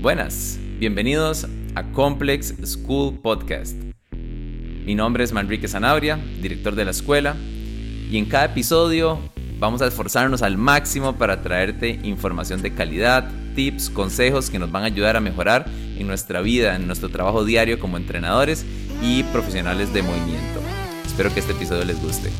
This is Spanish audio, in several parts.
Buenas, bienvenidos a Complex School Podcast. Mi nombre es Manrique Zanabria, director de la escuela, y en cada episodio vamos a esforzarnos al máximo para traerte información de calidad, tips, consejos que nos van a ayudar a mejorar en nuestra vida, en nuestro trabajo diario como entrenadores y profesionales de movimiento. Espero que este episodio les guste.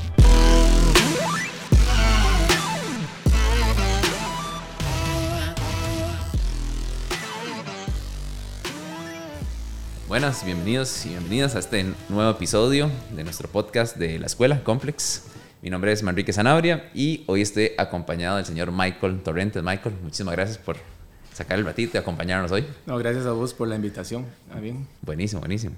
Buenas, bienvenidos y bienvenidas a este nuevo episodio de nuestro podcast de la escuela Complex. Mi nombre es Manrique Zanabria y hoy estoy acompañado del señor Michael Torrentes. Michael, muchísimas gracias por sacar el ratito y acompañarnos hoy. No, gracias a vos por la invitación. Bien. Buenísimo, buenísimo.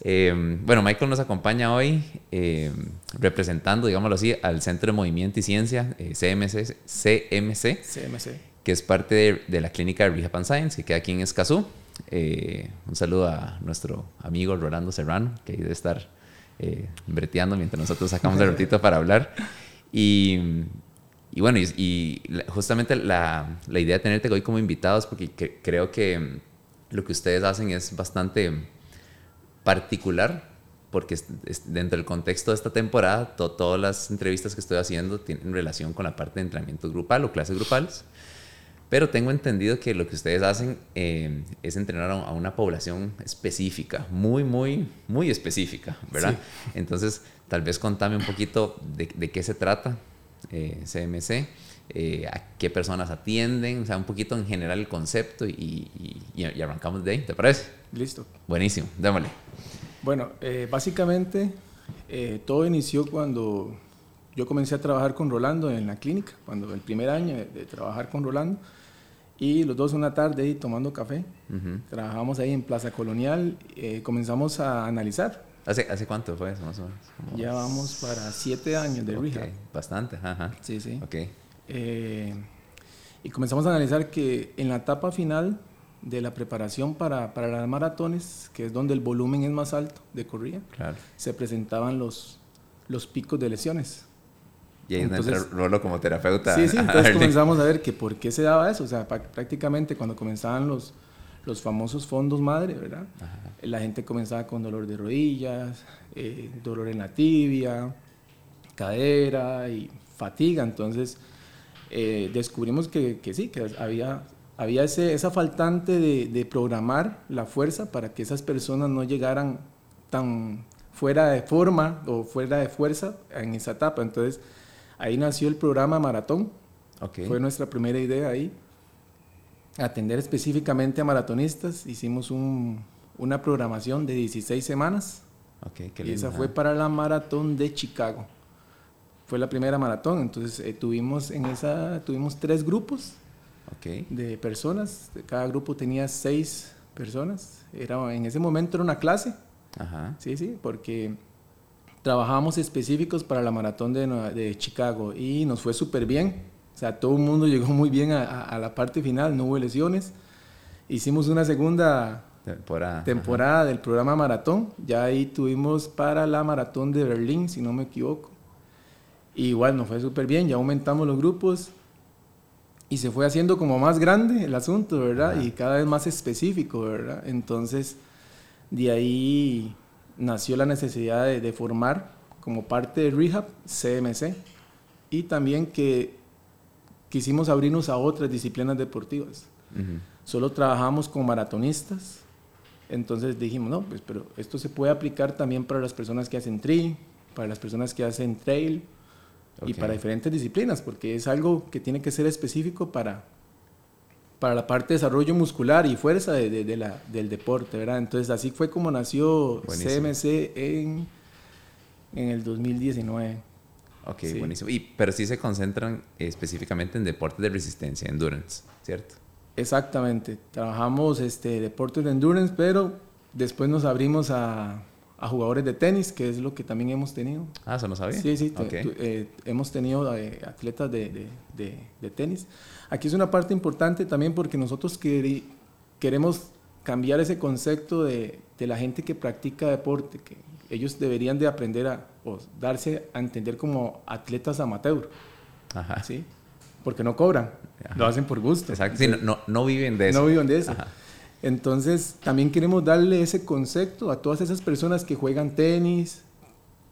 Eh, bueno, Michael nos acompaña hoy eh, representando, digámoslo así, al Centro de Movimiento y Ciencia, eh, CMC, CMC, CMC, que es parte de, de la clínica de Rehab and Science, que queda aquí en Escazú. Eh, un saludo a nuestro amigo Rolando Serrano, que debe estar eh, breteando mientras nosotros sacamos el ratito para hablar. Y, y bueno, y, y justamente la, la, idea de tenerte hoy como invitados, porque que, creo que lo que ustedes hacen es bastante particular, porque dentro del contexto de esta temporada, to, todas las entrevistas que estoy haciendo tienen relación con la parte de entrenamiento grupal o clases grupales. Pero tengo entendido que lo que ustedes hacen eh, es entrenar a una población específica, muy, muy, muy específica, ¿verdad? Sí. Entonces, tal vez contame un poquito de, de qué se trata eh, CMC, eh, a qué personas atienden, o sea, un poquito en general el concepto y, y, y arrancamos de ahí, ¿te parece? Listo. Buenísimo, démosle. Bueno, eh, básicamente todo inició cuando yo comencé a trabajar con Rolando en la clínica, cuando el primer año de, de trabajar con Rolando. Y los dos una tarde ahí tomando café. Uh -huh. Trabajamos ahí en Plaza Colonial. Eh, comenzamos a analizar. ¿Hace, ¿Hace cuánto fue eso más o menos? ¿Cómo ya vamos para siete años de okay. rehab. Bastante, ajá. Sí, sí. Ok. Eh, y comenzamos a analizar que en la etapa final de la preparación para, para las maratones, que es donde el volumen es más alto de corrida, claro. se presentaban los, los picos de lesiones. Y ahí entonces, entra Rolo como terapeuta. Sí, sí, entonces comenzamos a ver que por qué se daba eso. O sea, prácticamente cuando comenzaban los, los famosos fondos madre, ¿verdad? Ajá. La gente comenzaba con dolor de rodillas, eh, dolor en la tibia, cadera y fatiga. Entonces eh, descubrimos que, que, sí, que había, había ese, esa faltante de, de programar la fuerza para que esas personas no llegaran tan fuera de forma o fuera de fuerza en esa etapa. Entonces, Ahí nació el programa Maratón. Okay. Fue nuestra primera idea ahí. Atender específicamente a maratonistas. Hicimos un, una programación de 16 semanas. Okay, qué y esa fue para la maratón de Chicago. Fue la primera maratón. Entonces eh, tuvimos en esa tuvimos tres grupos okay. de personas. Cada grupo tenía seis personas. Era, en ese momento era una clase. Ajá. Sí, sí, porque trabajábamos específicos para la maratón de, de Chicago y nos fue súper bien. O sea, todo el mundo llegó muy bien a, a, la parte final, no hubo lesiones. Hicimos una segunda temporada, temporada del programa Maratón. Ya ahí tuvimos para la maratón de Berlín, si no me equivoco. Y igual nos fue súper bien, ya aumentamos los grupos y se fue haciendo como más grande el asunto, ¿verdad? Ajá. Y cada vez más específico, ¿verdad? Entonces, de ahí nació la necesidad de, de, formar como parte de Rehab CMC y también que quisimos abrirnos a otras disciplinas deportivas. Uh -huh. Solo trabajamos con maratonistas, entonces dijimos, no, pues pero esto se puede aplicar también para las personas que hacen tri, para las personas que hacen trail okay. y para diferentes disciplinas, porque es algo que tiene que ser específico para, para la parte de desarrollo muscular y fuerza de, de, de la, del deporte, ¿verdad? Entonces así fue como nació buenísimo. CMC en, en el 2019. Ok, sí. buenísimo. Y, pero sí se concentran específicamente en deportes de resistencia, endurance, ¿cierto? Exactamente. Trabajamos este, deportes de endurance, pero después nos abrimos a, a jugadores de tenis, que es lo que también hemos tenido. Ah, eso no sabía. Sí, sí. Okay. Eh, hemos tenido eh, atletas de, de, de, de, tenis. Aquí es una parte importante también porque nosotros quer queremos cambiar ese concepto de, de, la gente que practica deporte, que ellos deberían de aprender a o darse a entender como atletas amateur. Ajá. ¿sí? Porque no cobran, Ajá. lo hacen por gusto. Exacto, sí, no, no, viven de eso. No viven de eso. Ajá. Entonces, también queremos darle ese concepto a todas esas personas que juegan tenis,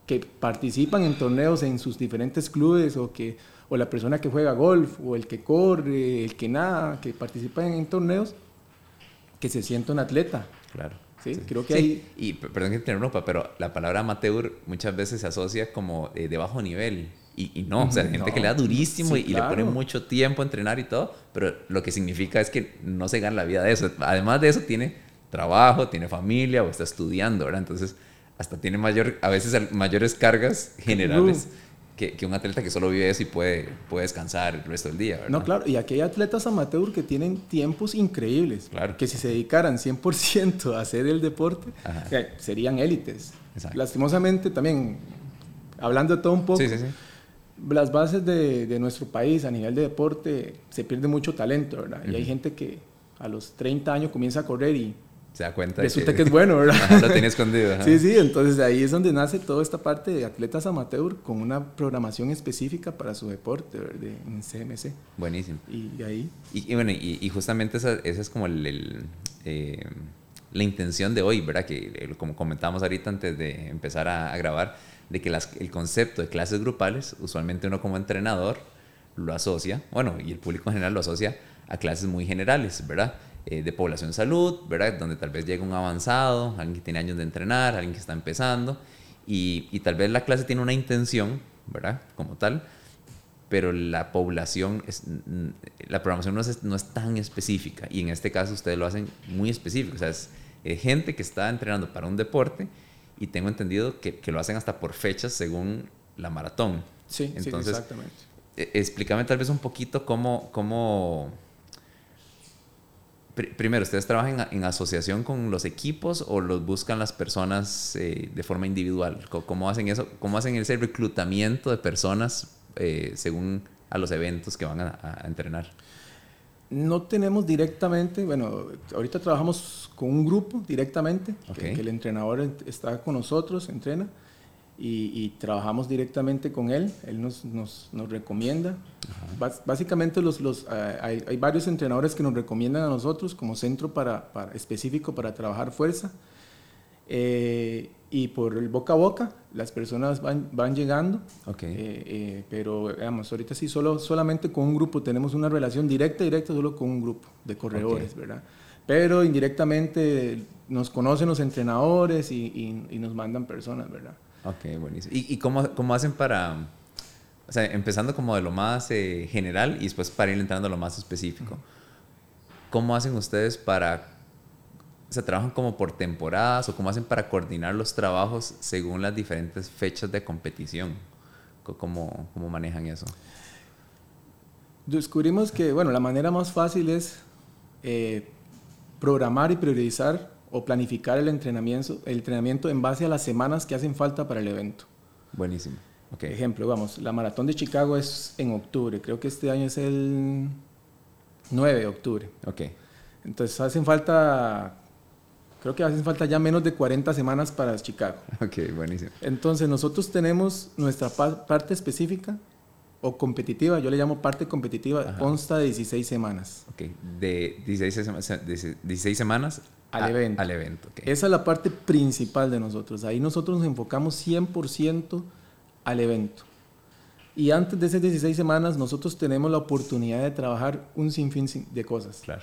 que participan en torneos en sus diferentes clubes o que o la persona que juega golf o el que corre, el que nada, que participa en, torneos, que se sienta un atleta. Claro. Sí, creo que hay... Y perdón que te interrumpa, pero la palabra amateur muchas veces se asocia como eh, de bajo nivel. Y, no, o sea, hay gente que le da durísimo y, le pone mucho tiempo a entrenar y todo, pero lo que significa es que no se gana la vida de eso. Además de eso, tiene trabajo, tiene familia o está estudiando, ¿verdad? Entonces, hasta tiene mayor, a veces mayores cargas generales que, que, un atleta que solo vive eso y puede, puede descansar el resto del día. ¿verdad? No, claro, y aquí hay atletas amateur que tienen tiempos increíbles, claro. que si se dedicaran 100% a hacer el deporte, serían élites. Lastimosamente también, hablando de todo un poco, las bases de, de, nuestro país a nivel de deporte se pierde mucho talento, ¿verdad? Y hay gente que a los 30 años comienza a correr y se da cuenta. Resulta que, es bueno, ¿verdad? lo tenía escondido. Sí, sí, entonces ahí es donde nace toda esta parte de atletas amateur con una programación específica para su deporte, ¿verdad? En CMC. Buenísimo. Y, ahí. Y, bueno, y, justamente esa, esa, es como el, eh, la intención de hoy, ¿verdad? Que como comentábamos ahorita antes de empezar a, grabar, de que el concepto de clases grupales, usualmente uno como entrenador lo asocia, bueno, y el público en general lo asocia a clases muy generales, ¿verdad? Eh, de población salud, ¿verdad? Donde tal vez llega un avanzado, alguien que tiene años de entrenar, alguien que está empezando, y, tal vez la clase tiene una intención, ¿verdad? Como tal, pero la población, es, la programación no es, no es, tan específica, y en este caso ustedes lo hacen muy específico, o sea, es gente que está entrenando para un deporte, y tengo entendido que, que, lo hacen hasta por fechas según la maratón. Sí, Entonces, exactamente. E, explícame tal vez un poquito cómo, cómo primero, ¿ustedes trabajan en, asociación con los equipos o los buscan las personas eh, de forma individual? ¿Cómo, hacen eso? ¿Cómo hacen ese reclutamiento de personas eh, según a los eventos que van a, entrenar? No tenemos directamente, bueno, ahorita trabajamos con un grupo directamente, que, el entrenador está con nosotros, entrena y, trabajamos directamente con él, él nos, nos, nos recomienda. básicamente los, los, hay, hay, varios entrenadores que nos recomiendan a nosotros como centro para, para específico para trabajar fuerza. Eh, y por el boca a boca, las personas van, van llegando. Okay. Eh, eh, pero, digamos, ahorita sí, solo, solamente con un grupo tenemos una relación directa, directa, solo con un grupo de corredores, ¿verdad? Pero indirectamente nos conocen los entrenadores y, y, y nos mandan personas, ¿verdad? Ok, buenísimo. ¿Y, y cómo, cómo, hacen para, o sea, empezando como de lo más eh, general y después para ir entrando a lo más específico? ¿Cómo hacen ustedes para, o sea, trabajan como por temporadas o cómo hacen para coordinar los trabajos según las diferentes fechas de competición? ¿Cómo, cómo manejan eso? Descubrimos que, bueno, la manera más fácil es eh, programar y priorizar o planificar el entrenamiento, el entrenamiento en base a las semanas que hacen falta para el evento. Buenísimo. Okay. Ejemplo, vamos, la maratón de Chicago es en octubre, creo que este año es el 9 de octubre. Ok. Entonces hacen falta, creo que hacen falta ya menos de 40 semanas para Chicago. Ok, buenísimo. Entonces nosotros tenemos nuestra parte específica o competitiva, yo le llamo parte competitiva, consta de 16 semanas. Ok, de 16, 16 semanas al evento. Al evento Esa es la parte principal de nosotros. Ahí nosotros nos enfocamos 100% al evento. Y antes de esas 16 semanas, nosotros tenemos la oportunidad de trabajar un sinfín de cosas. Claro.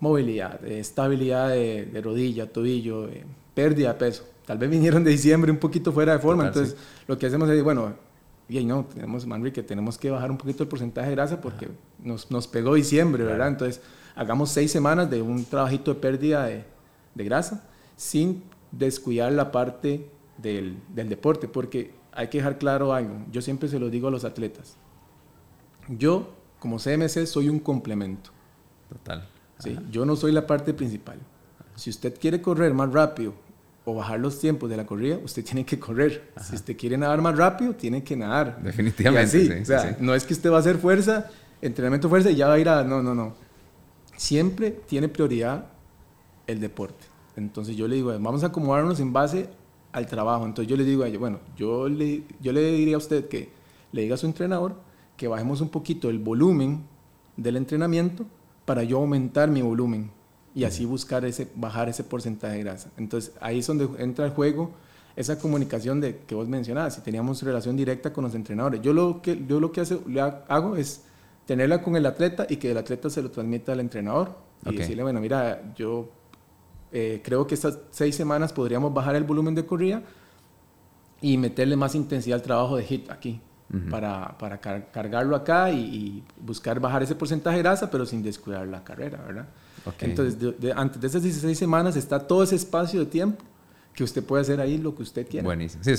Movilidad, estabilidad de, rodilla, tobillo, eh, pérdida de peso. Tal vez vinieron de diciembre un poquito fuera de forma. entonces, lo que hacemos es, bueno, y no, tenemos, Manrique, tenemos que bajar un poquito el porcentaje de grasa porque nos, nos, pegó diciembre, ¿verdad? Entonces, hagamos seis semanas de un trabajito de pérdida de, de grasa sin descuidar la parte del, del, deporte, porque hay que dejar claro algo. Yo siempre se lo digo a los atletas. Yo, como CMC, soy un complemento. Total. ¿Sí? Yo no soy la parte principal. Si usted quiere correr más rápido o bajar los tiempos de la corrida, usted tiene que correr. Si usted quiere nadar más rápido, tiene que nadar. Definitivamente. sí, o sea, no es que usted va a hacer fuerza, entrenamiento fuerza y ya va a ir a... No, no, no siempre tiene prioridad el deporte. Entonces yo le digo, vamos a acomodarnos en base al trabajo. Entonces yo le digo a ella, bueno, yo le, yo le diría a usted que le diga a su entrenador que bajemos un poquito el volumen del entrenamiento para yo aumentar mi volumen. y así buscar ese, bajar ese porcentaje de grasa. Entonces ahí es donde entra el juego esa comunicación de que vos mencionabas, si teníamos relación directa con los entrenadores. Yo lo que, yo lo que hace, hago es tenerla con el atleta y que el atleta se lo transmita al entrenador y decirle, bueno, mira, yo eh, creo que estas seis semanas podríamos bajar el volumen de corrida y meterle más intensidad al trabajo de HIT aquí. Para, para cargarlo acá y, buscar bajar ese porcentaje de grasa, pero sin descuidar la carrera, ¿verdad? Entonces, antes de esas 16 semanas está todo ese espacio de tiempo que usted puede hacer ahí lo que usted quiera. Buenísimo. Sí,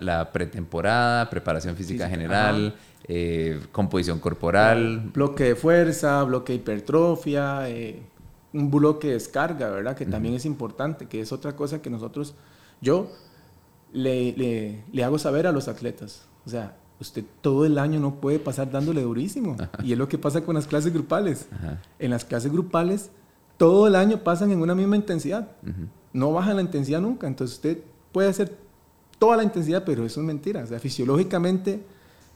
la, pretemporada, preparación física, general, eh, composición corporal. Bloque de fuerza, bloque de hipertrofia, eh, un bloque de descarga, ¿verdad? Que también es importante, que es otra cosa que nosotros, yo le, le, hago saber a los atletas. O sea, usted todo el año no puede pasar dándole durísimo. Y es lo que pasa con las clases grupales. En las clases grupales, todo el año pasan en una misma intensidad no baja la intensidad nunca. Entonces usted puede hacer toda la intensidad, pero eso es mentira. O sea, fisiológicamente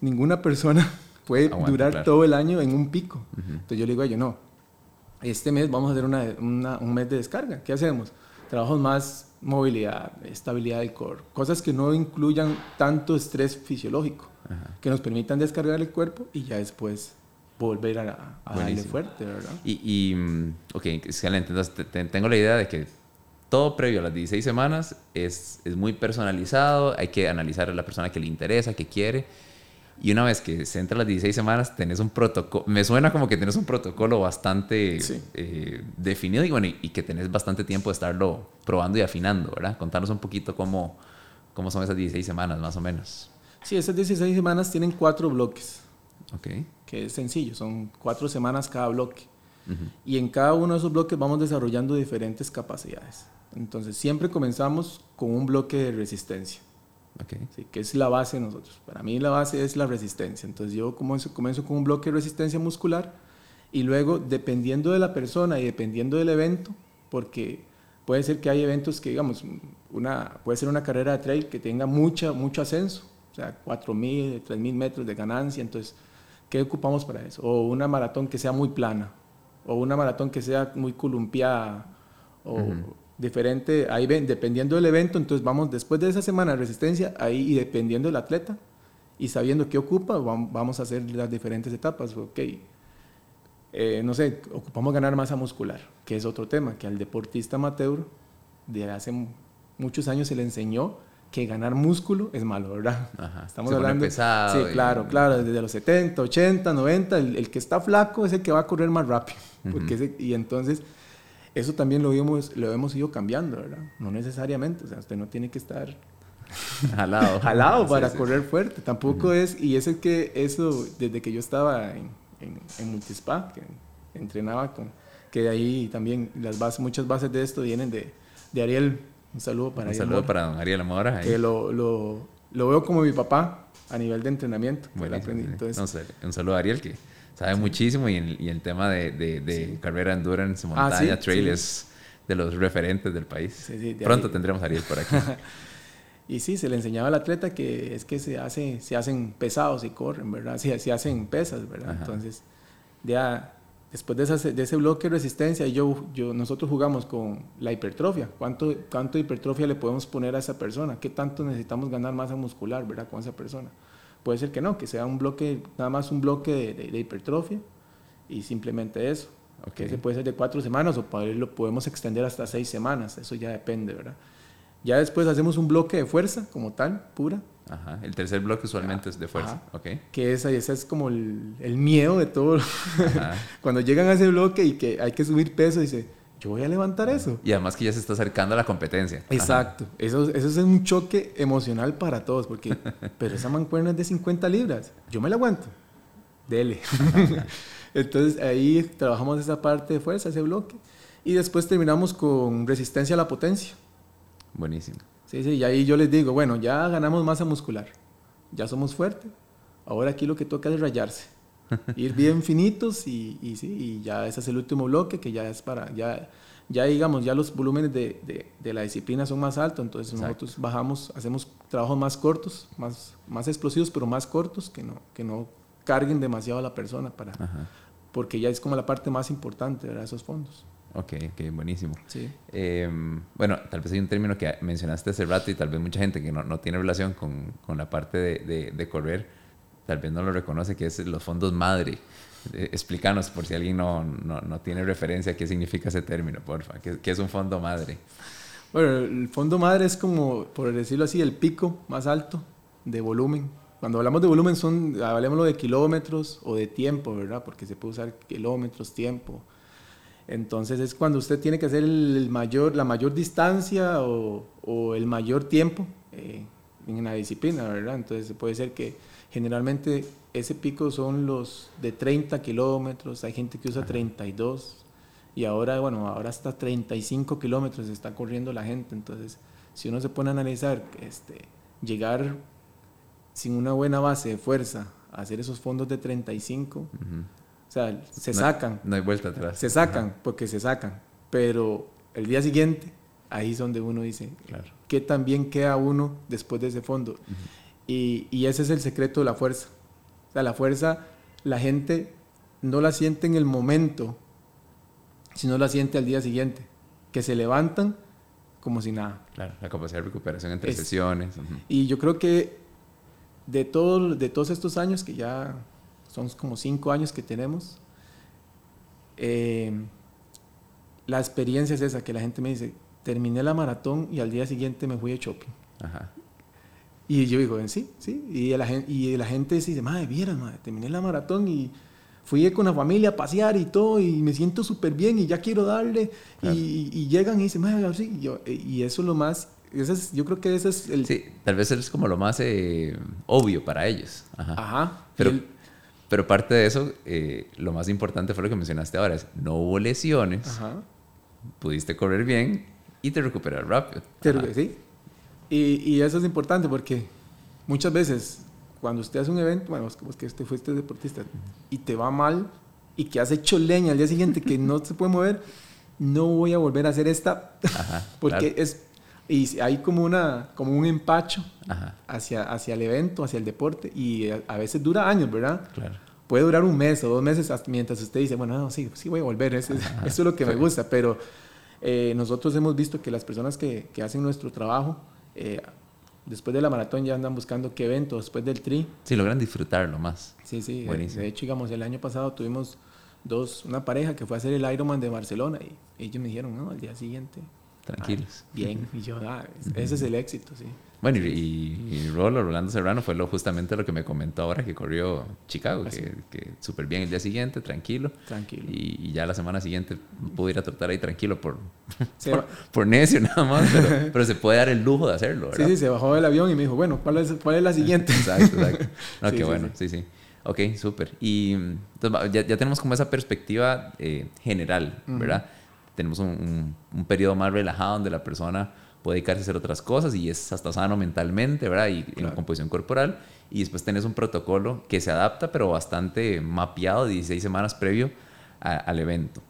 ninguna persona puede durar todo el año en un pico. Entonces yo le digo a ellos, no, este mes vamos a hacer un mes de descarga. ¿Qué hacemos? Trabajos más movilidad, estabilidad del core, cosas que no incluyan tanto estrés fisiológico, que nos permitan descargar el cuerpo y ya después volver a, darle fuerte, ¿verdad? Y, y mm, ok, excelente. Entonces tengo la idea de que todo previo a las 16 semanas es, es, muy personalizado, hay que analizar a la persona que le interesa, que quiere. Y una vez que se entra las 16 semanas, tenés un protocolo, me suena como que tenés un protocolo bastante eh, definido y, bueno, y, que tenés bastante tiempo de estarlo probando y afinando, ¿verdad? Contanos un poquito cómo, cómo son esas 16 semanas, más o menos. Sí, esas 16 semanas tienen cuatro bloques. Ok. Que es sencillo, son cuatro semanas cada bloque. Y en cada uno de esos bloques vamos desarrollando diferentes capacidades. Entonces, siempre comenzamos con un bloque de resistencia, okay. ¿sí? que es la base de nosotros. Para mí la base es la resistencia. Entonces, yo comienzo, comienzo con un bloque de resistencia muscular y luego, dependiendo de la persona y dependiendo del evento, porque puede ser que hay eventos que, digamos, una, puede ser una carrera de trail que tenga mucha, mucho ascenso, o sea, 4.000, 3.000 metros de ganancia, entonces, ¿qué ocupamos para eso? O una maratón que sea muy plana, o una maratón que sea muy columpiada, o diferente, ahí ven, dependiendo del evento, entonces vamos después de esa semana de resistencia, ahí y dependiendo del atleta y sabiendo qué ocupa, vamos a hacer las diferentes etapas, ok. Eh, no sé, ocupamos ganar masa muscular, que es otro tema, que al deportista amateur de hace muchos años se le enseñó que ganar músculo es malo, ¿verdad? Estamos hablando. Pesado sí, claro, claro, desde los 70, 80, 90, el, que está flaco es el que va a correr más rápido. porque y entonces eso también lo hemos, lo hemos ido cambiando, ¿verdad? No necesariamente, o sea, usted no tiene que estar jalado, jalado para correr fuerte, tampoco es, y es que eso, desde que yo estaba en, en, Multispa, que entrenaba con, que de ahí también las bases, muchas bases de esto vienen de, de Ariel, un saludo para un saludo para don Ariel Amora. Que lo, lo, lo, veo como mi papá a nivel de entrenamiento. Entonces, un saludo a Ariel que sabe muchísimo y, y, el tema de, de, carrera endurance, ah, montaña, trail es de los referentes del país. Pronto tendremos a Ariel por aquí. y sí, se le enseñaba al atleta que es que se, hace, se hacen pesados y corren, ¿verdad? Se, se hacen pesas, ¿verdad? Entonces, ya después de, esa, de, ese bloque de resistencia, yo, yo, nosotros jugamos con la hipertrofia. ¿Cuánto, ¿Cuánto hipertrofia le podemos poner a esa persona? ¿Qué tanto necesitamos ganar masa muscular, ¿verdad? Con esa persona. Puede ser que no, que sea un bloque, nada más un bloque de, hipertrofia y simplemente eso. Okay. Ese puede ser de cuatro semanas o lo podemos extender hasta seis semanas, eso ya depende, ¿verdad? Ya después hacemos un bloque de fuerza como tal, pura. Ajá. El tercer bloque usualmente es de fuerza. Okay. Que esa, ese es como el, el miedo de todo. Cuando llegan a ese bloque y que hay que subir peso, dice, yo voy a levantar eso. Y además que ya se está acercando a la competencia. Exacto. Eso, eso es un choque emocional para todos, porque, pero esa mancuerna es de 50 libras. Yo me la aguanto. Dele. Entonces ahí trabajamos esa parte de fuerza, ese bloque. Y después terminamos con resistencia a la potencia. Buenísimo. Sí, sí, y ahí yo les digo, bueno, ya ganamos masa muscular. Ya somos fuertes. Ahora aquí lo que toca es rayarse ir bien finitos y, y, sí, y ya ese es el último bloque que ya es para, ya, ya digamos, ya los volúmenes de, de, de la disciplina son más altos, entonces nosotros bajamos, hacemos trabajos más cortos, más, más explosivos, pero más cortos, que no, que no carguen demasiado a la persona, para, porque ya es como la parte más importante de esos fondos. Ok, ok, buenísimo. Sí. Em, bueno, tal vez hay un término que mencionaste hace rato y tal vez mucha gente que no, no tiene relación con, con la parte de, de, de, correr, tal vez no lo reconoce, que es los fondos madre. Eh, explícanos por si alguien no, no, no, tiene referencia qué significa ese término, porfa. ¿Qué, ¿Qué, es un fondo madre? Bueno, el fondo madre es como, por decirlo así, el pico más alto de volumen. Cuando hablamos de volumen, son, hablemos de kilómetros o de tiempo, ¿verdad? Porque se puede usar kilómetros, tiempo. Entonces es cuando usted tiene que hacer el mayor, la mayor distancia o, o el mayor tiempo eh, en una disciplina, ¿verdad? Entonces puede ser que generalmente ese pico son los de 30 kilómetros, hay gente que usa 32 y ahora, bueno, ahora hasta 35 kilómetros está corriendo la gente. Entonces, si uno se pone a analizar, este, llegar sin una buena base de fuerza a hacer esos fondos de 35, uh -huh. O sea, se no, sacan. No hay vuelta atrás. Se sacan, porque se sacan. Pero el día siguiente, ahí es donde uno dice, claro. ¿qué tan bien queda uno después de ese fondo? Uh -huh. Y, y, ese es el secreto de la fuerza. O sea, la fuerza, la gente no la siente en el momento, sino la siente al día siguiente. Que se levantan como si nada. Claro, la capacidad de recuperación entre es, sesiones. Uh -huh. Y yo creo que de, todo, de todos estos años que ya son como cinco años que tenemos. Eh, la experiencia es esa, que la gente me dice, terminé la maratón y al día siguiente me fui de shopping. Ajá. Y yo digo, sí, sí. Y la, gente, y la gente dice, madre, viera, madre, terminé la maratón y fui con la familia a pasear y todo y me siento súper bien y ya quiero darle. Claro. Y, y, llegan y dicen, madre, sí. Y, yo, y eso es lo más ese es, yo creo que ese es el... Sí, tal vez es como lo más eh, obvio para ellos. Ajá. Ajá. Pero, el... pero parte de eso, eh, lo más importante fue lo que mencionaste ahora, es no hubo lesiones, Ajá. pudiste correr bien y te recuperar rápido. Te, sí. Y, y, eso es importante porque muchas veces cuando usted hace un evento, bueno, vos que usted fuiste deportista y te va mal y que has hecho leña al día siguiente que no se puede mover, no voy a volver a hacer esta Ajá, porque claro. es y hay como una como un empacho Ajá. hacia hacia el evento hacia el deporte y a, a, veces dura años verdad claro. puede durar un mes o dos meses mientras usted dice bueno no, sí sí voy a volver eso, eso es lo que me gusta pero eh, nosotros hemos visto que las personas que, que hacen nuestro trabajo eh, después de la maratón ya andan buscando qué evento después del tri. Sí logran disfrutarlo más. Sí sí Buenísimo. de hecho digamos el año pasado tuvimos dos una pareja que fue a hacer el Ironman de Barcelona y ellos me dijeron no al día siguiente tranquilos. Ah, bien, y yo, ah, ese es el éxito, sí. Bueno, y, y, Rolo, Rolando Serrano, fue lo, justamente lo que me comentó ahora que corrió Chicago, Ah, que, que súper bien el día siguiente, tranquilo. Tranquilo. Y, y, ya la semana siguiente pude ir a tratar ahí tranquilo por, por, por, necio nada más, pero, pero, se puede dar el lujo de hacerlo, ¿verdad? Sí, sí, se bajó del avión y me dijo, bueno, ¿cuál es, cuál es la siguiente? exacto, exacto. No, sí, qué sí, bueno, sí, sí. Ok, súper. Y entonces, ya, ya, tenemos como esa perspectiva eh, general, ¿verdad? Uh -huh tenemos un, un, un, periodo más relajado donde la persona puede dedicarse a hacer otras cosas y es hasta sano mentalmente, ¿verdad? Y claro. en composición corporal. Y después tenés un protocolo que se adapta, pero bastante mapeado, 16 semanas previo a, al evento.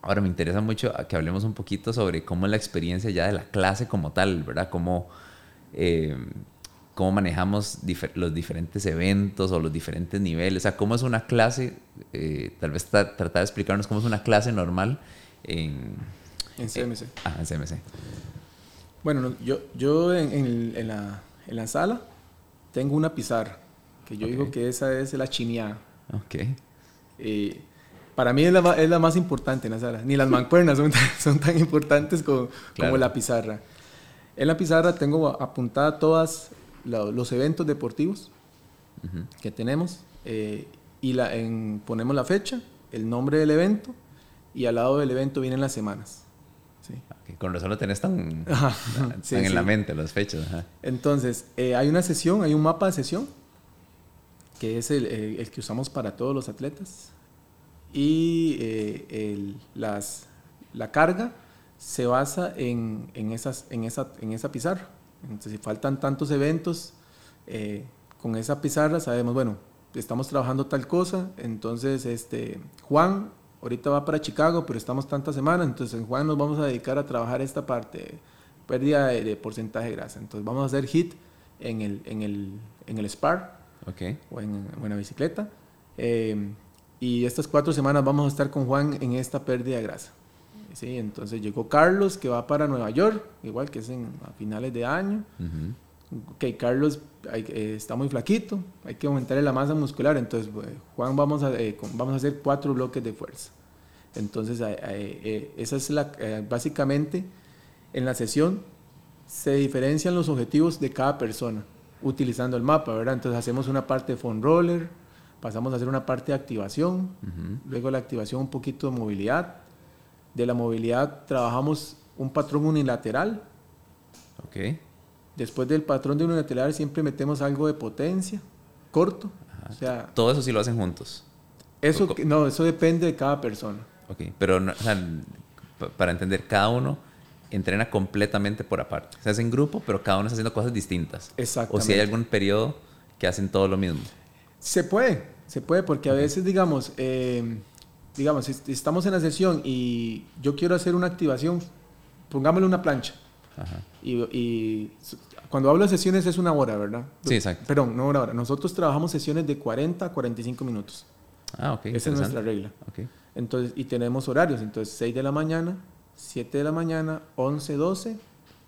Ahora me interesa mucho que hablemos un poquito sobre cómo es la experiencia ya de la clase como tal, ¿verdad? Cómo, eh, cómo manejamos difer los diferentes eventos o los diferentes niveles. O sea, cómo es una clase, eh, tal vez tratar de explicarnos cómo es una clase normal en, en CMC. Eh, ah, en CMC. Bueno, yo, yo en, en, en, la, en, la, sala tengo una pizarra, que yo okay. digo que esa es la chineada. Ok. Eh, para mí es la, es la, más importante en la sala. Ni las mancuernas son, son tan importantes como, claro. como, la pizarra. En la pizarra tengo apuntada todos los eventos deportivos uh -huh. que tenemos eh, y la, en, ponemos la fecha, el nombre del evento y al lado del evento vienen las semanas. Sí. Okay. Con razón lo tenés tan, Ajá. tan sí, en sí. la mente, las fechas. Ajá. Entonces, eh, hay una sesión, hay un mapa de sesión, que es el, el, el que usamos para todos los atletas. Y eh, el, las, la carga se basa en, en, esas, en, esa, en esa pizarra. Entonces, si faltan tantos eventos, eh, con esa pizarra sabemos, bueno, estamos trabajando tal cosa, entonces este, Juan ahorita va para Chicago, pero estamos tantas semanas, entonces en Juan nos vamos a dedicar a trabajar esta parte, pérdida de, de porcentaje de grasa. Entonces vamos a hacer HIT en el, en el, en el SPAR okay. o en, una bicicleta. Eh, y estas cuatro semanas vamos a estar con Juan en esta pérdida de grasa. Sí, entonces llegó Carlos, que va para Nueva York, igual que es en, a finales de año. Ok, Carlos eh, está muy flaquito, hay que aumentarle la masa muscular. Entonces, Juan, vamos a, eh, vamos a hacer cuatro bloques de fuerza. Entonces, eh, esa es la, básicamente, en la sesión se diferencian los objetivos de cada persona utilizando el mapa, ¿verdad? Entonces hacemos una parte de phone roller, pasamos a hacer una parte de activación, luego la activación un poquito de movilidad. De la movilidad trabajamos un patrón unilateral. Ok. Después del patrón de unilateral siempre metemos algo de potencia, corto. O sea, Todo eso sí lo hacen juntos. Eso, no, eso depende de cada persona. Ok, pero para entender, cada uno entrena completamente por aparte. Se hace en grupo, pero cada uno está haciendo cosas distintas. Exacto. O si hay algún periodo que hacen todo lo mismo. Se puede, se puede, porque a veces, digamos, eh, digamos, estamos en la sesión y yo quiero hacer una activación, pongámosle una plancha. Ajá. Y, cuando hablo de sesiones es una hora, ¿verdad? Sí, exacto. Perdón, no una hora. Nosotros trabajamos sesiones de 40 a 45 minutos. Ah, ok. Esa es nuestra regla. Okay. Entonces, y tenemos horarios. Entonces, 6 de la mañana, 7 de la mañana, 11, 12,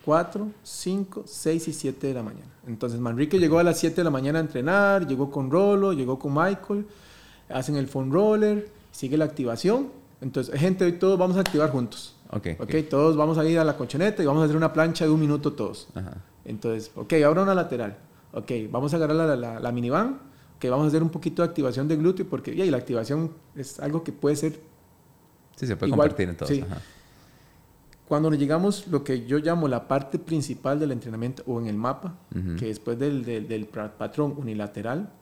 4, 5, 6 y 7 de la mañana. Entonces Manrique llegó a las 7 de la mañana a entrenar, llegó con Rolo, llegó con Michael, hacen el phone roller, sigue la activación. Entonces, gente, hoy todos vamos a activar juntos. Okay, okay, todos vamos a ir a la colchoneta y vamos a hacer una plancha de un minuto todos. Ajá. Entonces, ok, ahora una lateral. Ok, vamos a agarrar la, la, la, minivan. Ok, vamos a hacer un poquito de activación de glúteo porque y la activación es algo que puede ser... Sí, se puede convertir en todo. Sí. Ajá. Cuando llegamos, lo que yo llamo la parte principal del entrenamiento o en el mapa, que después del, del, patrón unilateral,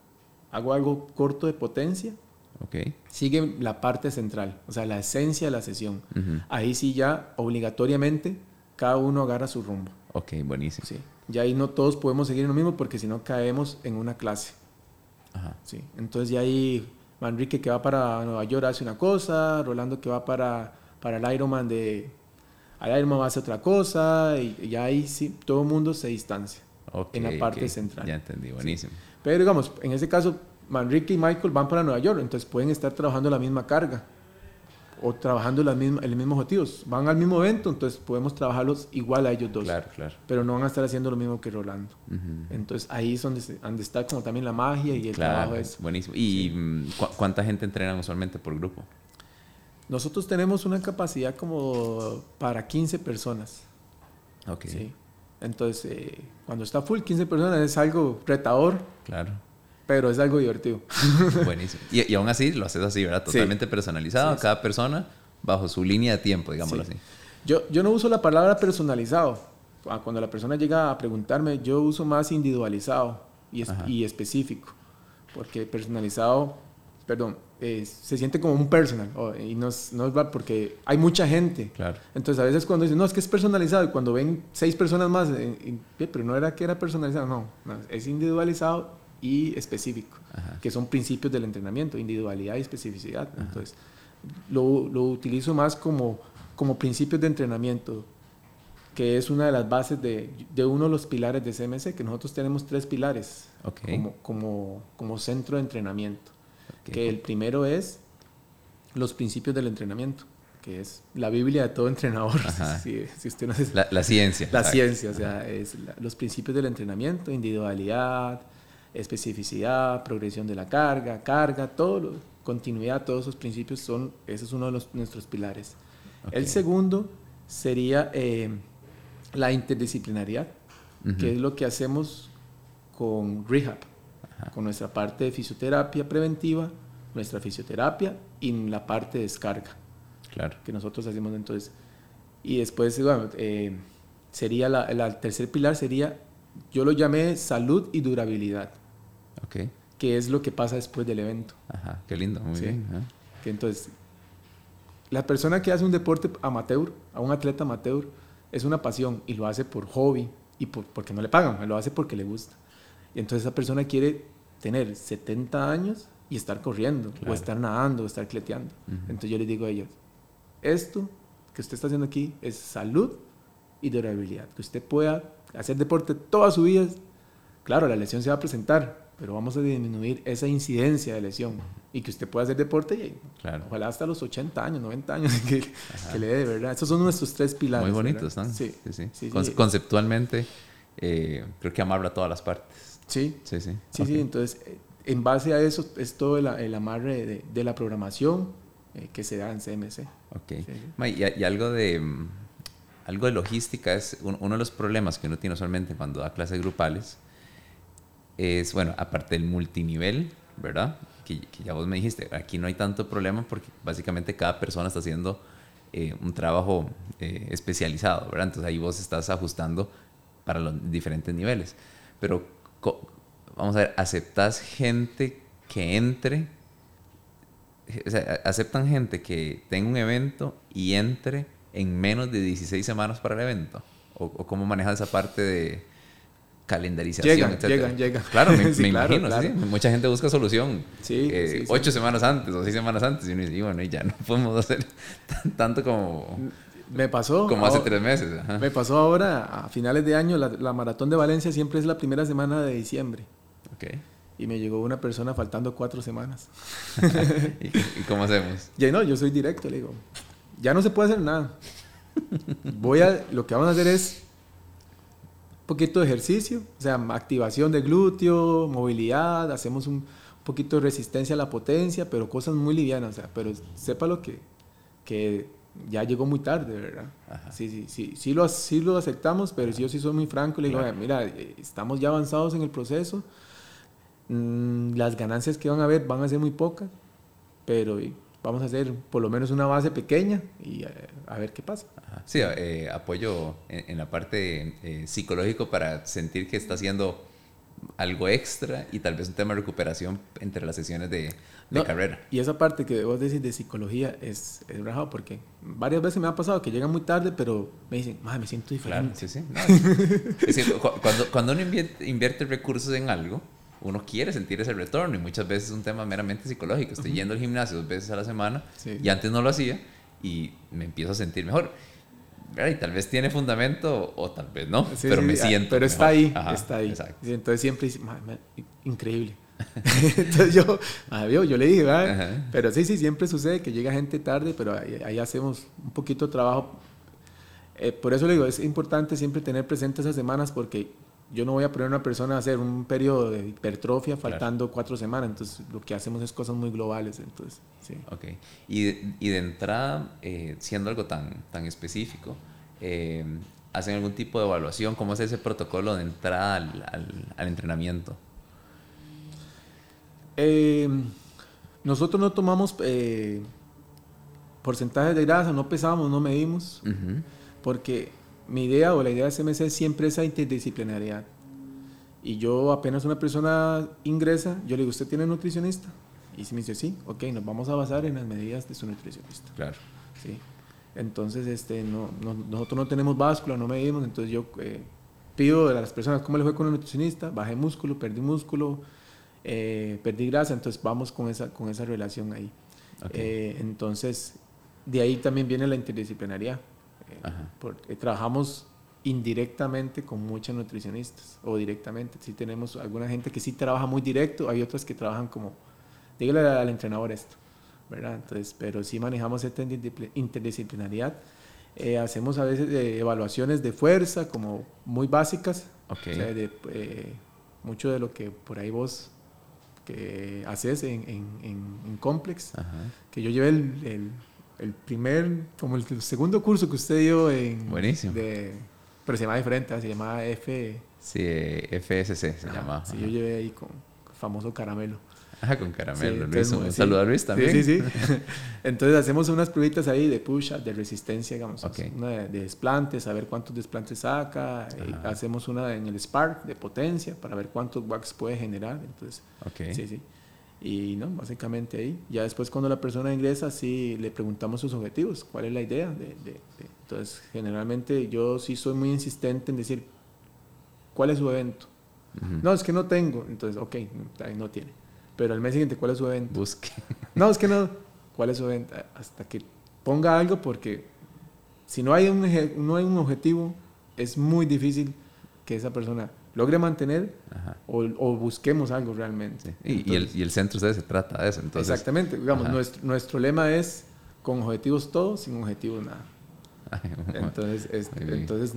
hago algo corto de potencia, okay. sigue la parte central, o sea, la esencia de la sesión. Ahí sí ya obligatoriamente cada uno agarra su rumbo. Ok, buenísimo. Sí. Ya ahí no todos podemos seguir en lo mismo porque si no caemos en una clase. Ajá. Sí. Entonces ya ahí Manrique que va para Nueva York hace una cosa, Rolando que va para, para el Ironman de Allá va a hacer otra cosa y, ya ahí sí, todo el mundo se distancia en la parte central. Ya entendí, buenísimo. Pero digamos, en ese caso, Manrique y Michael van para Nueva York, entonces pueden estar trabajando la misma carga o trabajando la misma, el mismo objetivos. Van al mismo evento, entonces podemos trabajarlos igual a ellos dos. Claro, claro. Pero no van a estar haciendo lo mismo que Rolando. Entonces ahí es donde, donde, está como también la magia y el trabajo es... Buenísimo. ¿Y mm, cuánta gente entrenan usualmente por grupo? Nosotros tenemos una capacidad como para 15 personas. Ok. Sí. Entonces, eh, cuando está full 15 personas es algo retador. Claro. Pero es algo divertido. Buenísimo. Y, aún así lo haces así, ¿verdad? Totalmente personalizado, cada persona bajo su línea de tiempo, digámoslo así. Yo, yo no uso la palabra personalizado. Cuando la persona llega a preguntarme, yo uso más individualizado y, y específico. Porque personalizado, perdón, eh, se siente como un personal y no es, no porque hay mucha gente. Claro. Entonces a veces cuando dicen, no, es que es personalizado y cuando ven seis personas más, eh, pero no era que era personalizado, no, es individualizado y específico, que son principios del entrenamiento, individualidad y especificidad. Entonces lo, lo, utilizo más como, como principios de entrenamiento, que es una de las bases de, de uno de los pilares de CMC, que nosotros tenemos tres pilares como, como, como centro de entrenamiento que el primero es los principios del entrenamiento, que es la Biblia de todo entrenador. Si, usted no la, ciencia. La ciencia, o sea, es los principios del entrenamiento, individualidad, especificidad, progresión de la carga, carga, todo, continuidad, todos esos principios son, ese es uno de los, nuestros pilares. El segundo sería eh, la interdisciplinariedad, que es lo que hacemos con Rehab con nuestra parte de fisioterapia preventiva, nuestra fisioterapia y la parte de descarga. Claro. Que nosotros hacemos entonces. Y después, bueno, eh, sería la, el tercer pilar sería, yo lo llamé salud y durabilidad. Ok. Que es lo que pasa después del evento. Ajá, qué lindo, muy bien. Que entonces, la persona que hace un deporte amateur, a un atleta amateur, es una pasión y lo hace por hobby y por, porque no le pagan, lo hace porque le gusta. Y entonces esa persona quiere tener 70 años y estar corriendo, o estar nadando, o estar cleteando. Entonces yo les digo a ellos, esto que usted está haciendo aquí es salud y durabilidad. Que usted pueda hacer deporte toda su vida. Claro, la lesión se va a presentar, pero vamos a disminuir esa incidencia de lesión y que usted pueda hacer deporte y Claro. ojalá hasta los 80 años, 90 años que, que le dé, verdad. Esos son nuestros tres pilares. Muy bonitos, ¿verdad? ¿no? Sí, sí, sí. sí, Con-. Conceptualmente, eh, creo que amarra todas las partes. sí, Sí, sí. sí, Ok. sí. Entonces, eh, en base a eso es todo el, el amarre de, de la programación eh, que se da en CMC. Ok. Ma, Y, y algo de mm, algo de logística es un- uno de los problemas que uno tiene usualmente cuando da clases grupales es bueno aparte del multinivel verdad que, ya vos me dijiste aquí no hay tanto problema porque básicamente cada persona está haciendo eh, un trabajo eh, especializado verdad entonces ahí vos estás ajustando para los diferentes niveles. Pero vamos a ver aceptas gente que entre o sea, aceptan gente que tenga un evento y entre en menos de 16 semanas para el evento? ¿O, o cómo manejan esa parte de calendarización, Llegan, etcétera? llegan, llegan. Claro, me, Sí, me claro, imagino. sí, claro. sí. Mucha gente busca solución Sí, eh, ocho semanas antes o seis semanas antes. Y uno dice, bueno, y ya no podemos hacer tan- tanto como, Me pasó. como hace tres meses. ajá. Me pasó ahora a finales de año, la, la maratón de Valencia siempre es la primera semana de diciembre. Ok. Y me llegó una persona faltando cuatro semanas. ¿Y, y cómo hacemos? Ya no, yo soy directo, le digo, ya no se puede hacer nada. Voy a, lo que vamos a hacer es poquito de ejercicio, o sea, activación de glúteo, movilidad, hacemos un poquito de resistencia a la potencia, pero cosas muy livianas, o sea, pero sepa lo que, que ya llegó muy tarde, ¿verdad? Ajá. Sí, sí, sí, sí lo, sí lo aceptamos, pero yo sí soy muy franco, le digo, Claro. mira, eh, estamos ya avanzados en el proceso, mm, las ganancias que van a haber van a ser muy pocas, pero vamos a hacer por lo menos una base pequeña y eh, a ver qué pasa. Ajá. Sí, eh, apoyo en, en la parte eh, psicológico para sentir que está haciendo algo extra y tal vez un tema de recuperación entre las sesiones de, de No, carrera. Y esa parte que vos decís de psicología es, es rajado porque varias veces me ha pasado que llegan muy tarde, pero me dicen, "Mae, me siento Claro, diferente. sí, sí. No, es decir, cu- cuando, cuando uno invierte, invierte recursos en algo, uno quiere sentir ese retorno y muchas veces es un tema meramente psicológico. Estoy yendo al gimnasio dos veces a la semana Sí. y antes no lo hacía y me empiezo a sentir mejor. Y tal vez tiene fundamento o tal vez no, Sí, pero sí, me ah, siento. Pero está mejor. ahí, Ajá, está ahí. Exacto. Y entonces siempre dice, "Mae, mae, increíble. entonces yo, "Mae, vio, yo le dije, pero sí, sí, siempre sucede que llega gente tarde, pero ahí, ahí hacemos un poquito de trabajo. Eh, por eso le digo, es importante siempre tener presente esas semanas porque yo no voy a poner a una persona a hacer un periodo de hipertrofia Claro. faltando cuatro semanas, entonces lo que hacemos es cosas muy globales, entonces, sí. Ok. Y de, y de entrada, eh, siendo algo tan, tan específico, eh, ¿hacen algún tipo de evaluación? ¿Cómo es ese protocolo de entrada al, al- al entrenamiento? Eh, nosotros no tomamos eh, porcentajes de grasa, no pesamos, no medimos, porque mi idea o la idea de CMC es siempre esa interdisciplinariedad. Y yo apenas una persona ingresa, yo le digo, ¿usted tiene nutricionista? Y si me dice, sí, ok, nos vamos a basar en las medidas de su nutricionista. Claro. ¿sí? Entonces, este, no, no- nosotros no tenemos báscula, no medimos, entonces yo eh, pido a las personas cómo le fue con el nutricionista, bajé músculo, perdí músculo, eh, perdí grasa, entonces vamos con esa, con esa relación ahí. Eh, entonces, de ahí también viene la interdisciplinaridad. Por- eh, trabajamos indirectamente con muchas nutricionistas o directamente. Sí tenemos alguna gente que sí trabaja muy directo, hay otras que trabajan como, dígale al entrenador esto, ¿verdad? Entonces, pero sí manejamos esta interdiscipl- interdisciplinariedad. Eh, hacemos a veces eh, evaluaciones de fuerza como muy básicas, Ok. o sea, de, eh, mucho de lo que por ahí vos que haces en, en, en, en Complex, Ajá. que yo llevé el, el, el primer, como el segundo curso que usted dio en... Buenísimo. De, pero se llama diferente, ¿eh? se llama F... Sí, FSC se Ajá, llama. Sí, yo llevé ahí con famoso caramelo. Ajá, con Sí, caramelo. entonces, Luis, un sí. saludo a Luis Sí, también. Sí, sí. Entonces hacemos unas pruebitas ahí de push-up, de resistencia, digamos. Ok. Una de, de desplantes, a ver cuántos desplantes saca. hacemos una en el Spark de potencia para ver cuántos watts puede generar. Entonces, Ok. sí, sí. Y no, básicamente ahí. Ya después cuando la persona ingresa, sí le preguntamos sus objetivos, cuál es la idea. De, de- de- Entonces, generalmente yo sí soy muy insistente en decir, ¿cuál es su evento? No, es que no tengo. Entonces, ok, no tiene. Pero al mes siguiente, ¿cuál es su evento? Busque. No, es que no. ¿Cuál es su evento? Hasta que ponga algo porque si no hay un, no hay un objetivo, es muy difícil que esa persona logre mantener o, o, busquemos algo realmente. y, el, y, el, centro se trata de eso. Entonces, exactamente. Digamos, nuestro, nuestro lema es con objetivos todo, sin objetivos nada. entonces, entonces,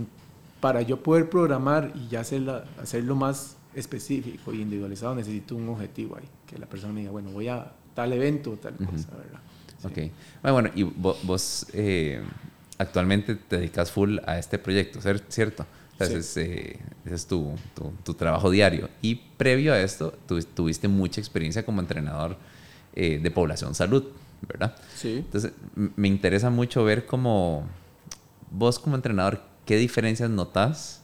para yo poder programar y ya hacerla, hacerlo más específico y individualizado, necesito un objetivo ahí. Que la persona me diga, bueno, voy a tal evento o tal cosa, ¿verdad? Ok. Bueno, y vos, eh, actualmente te dedicas full a este proyecto, ¿cierto? Entonces, eh, ese es tu, tu, trabajo diario. Y previo a esto, tuviste mucha experiencia como entrenador eh, de población salud, ¿verdad? Sí. Entonces, me interesa mucho ver cómo vos como entrenador, ¿qué diferencias notas?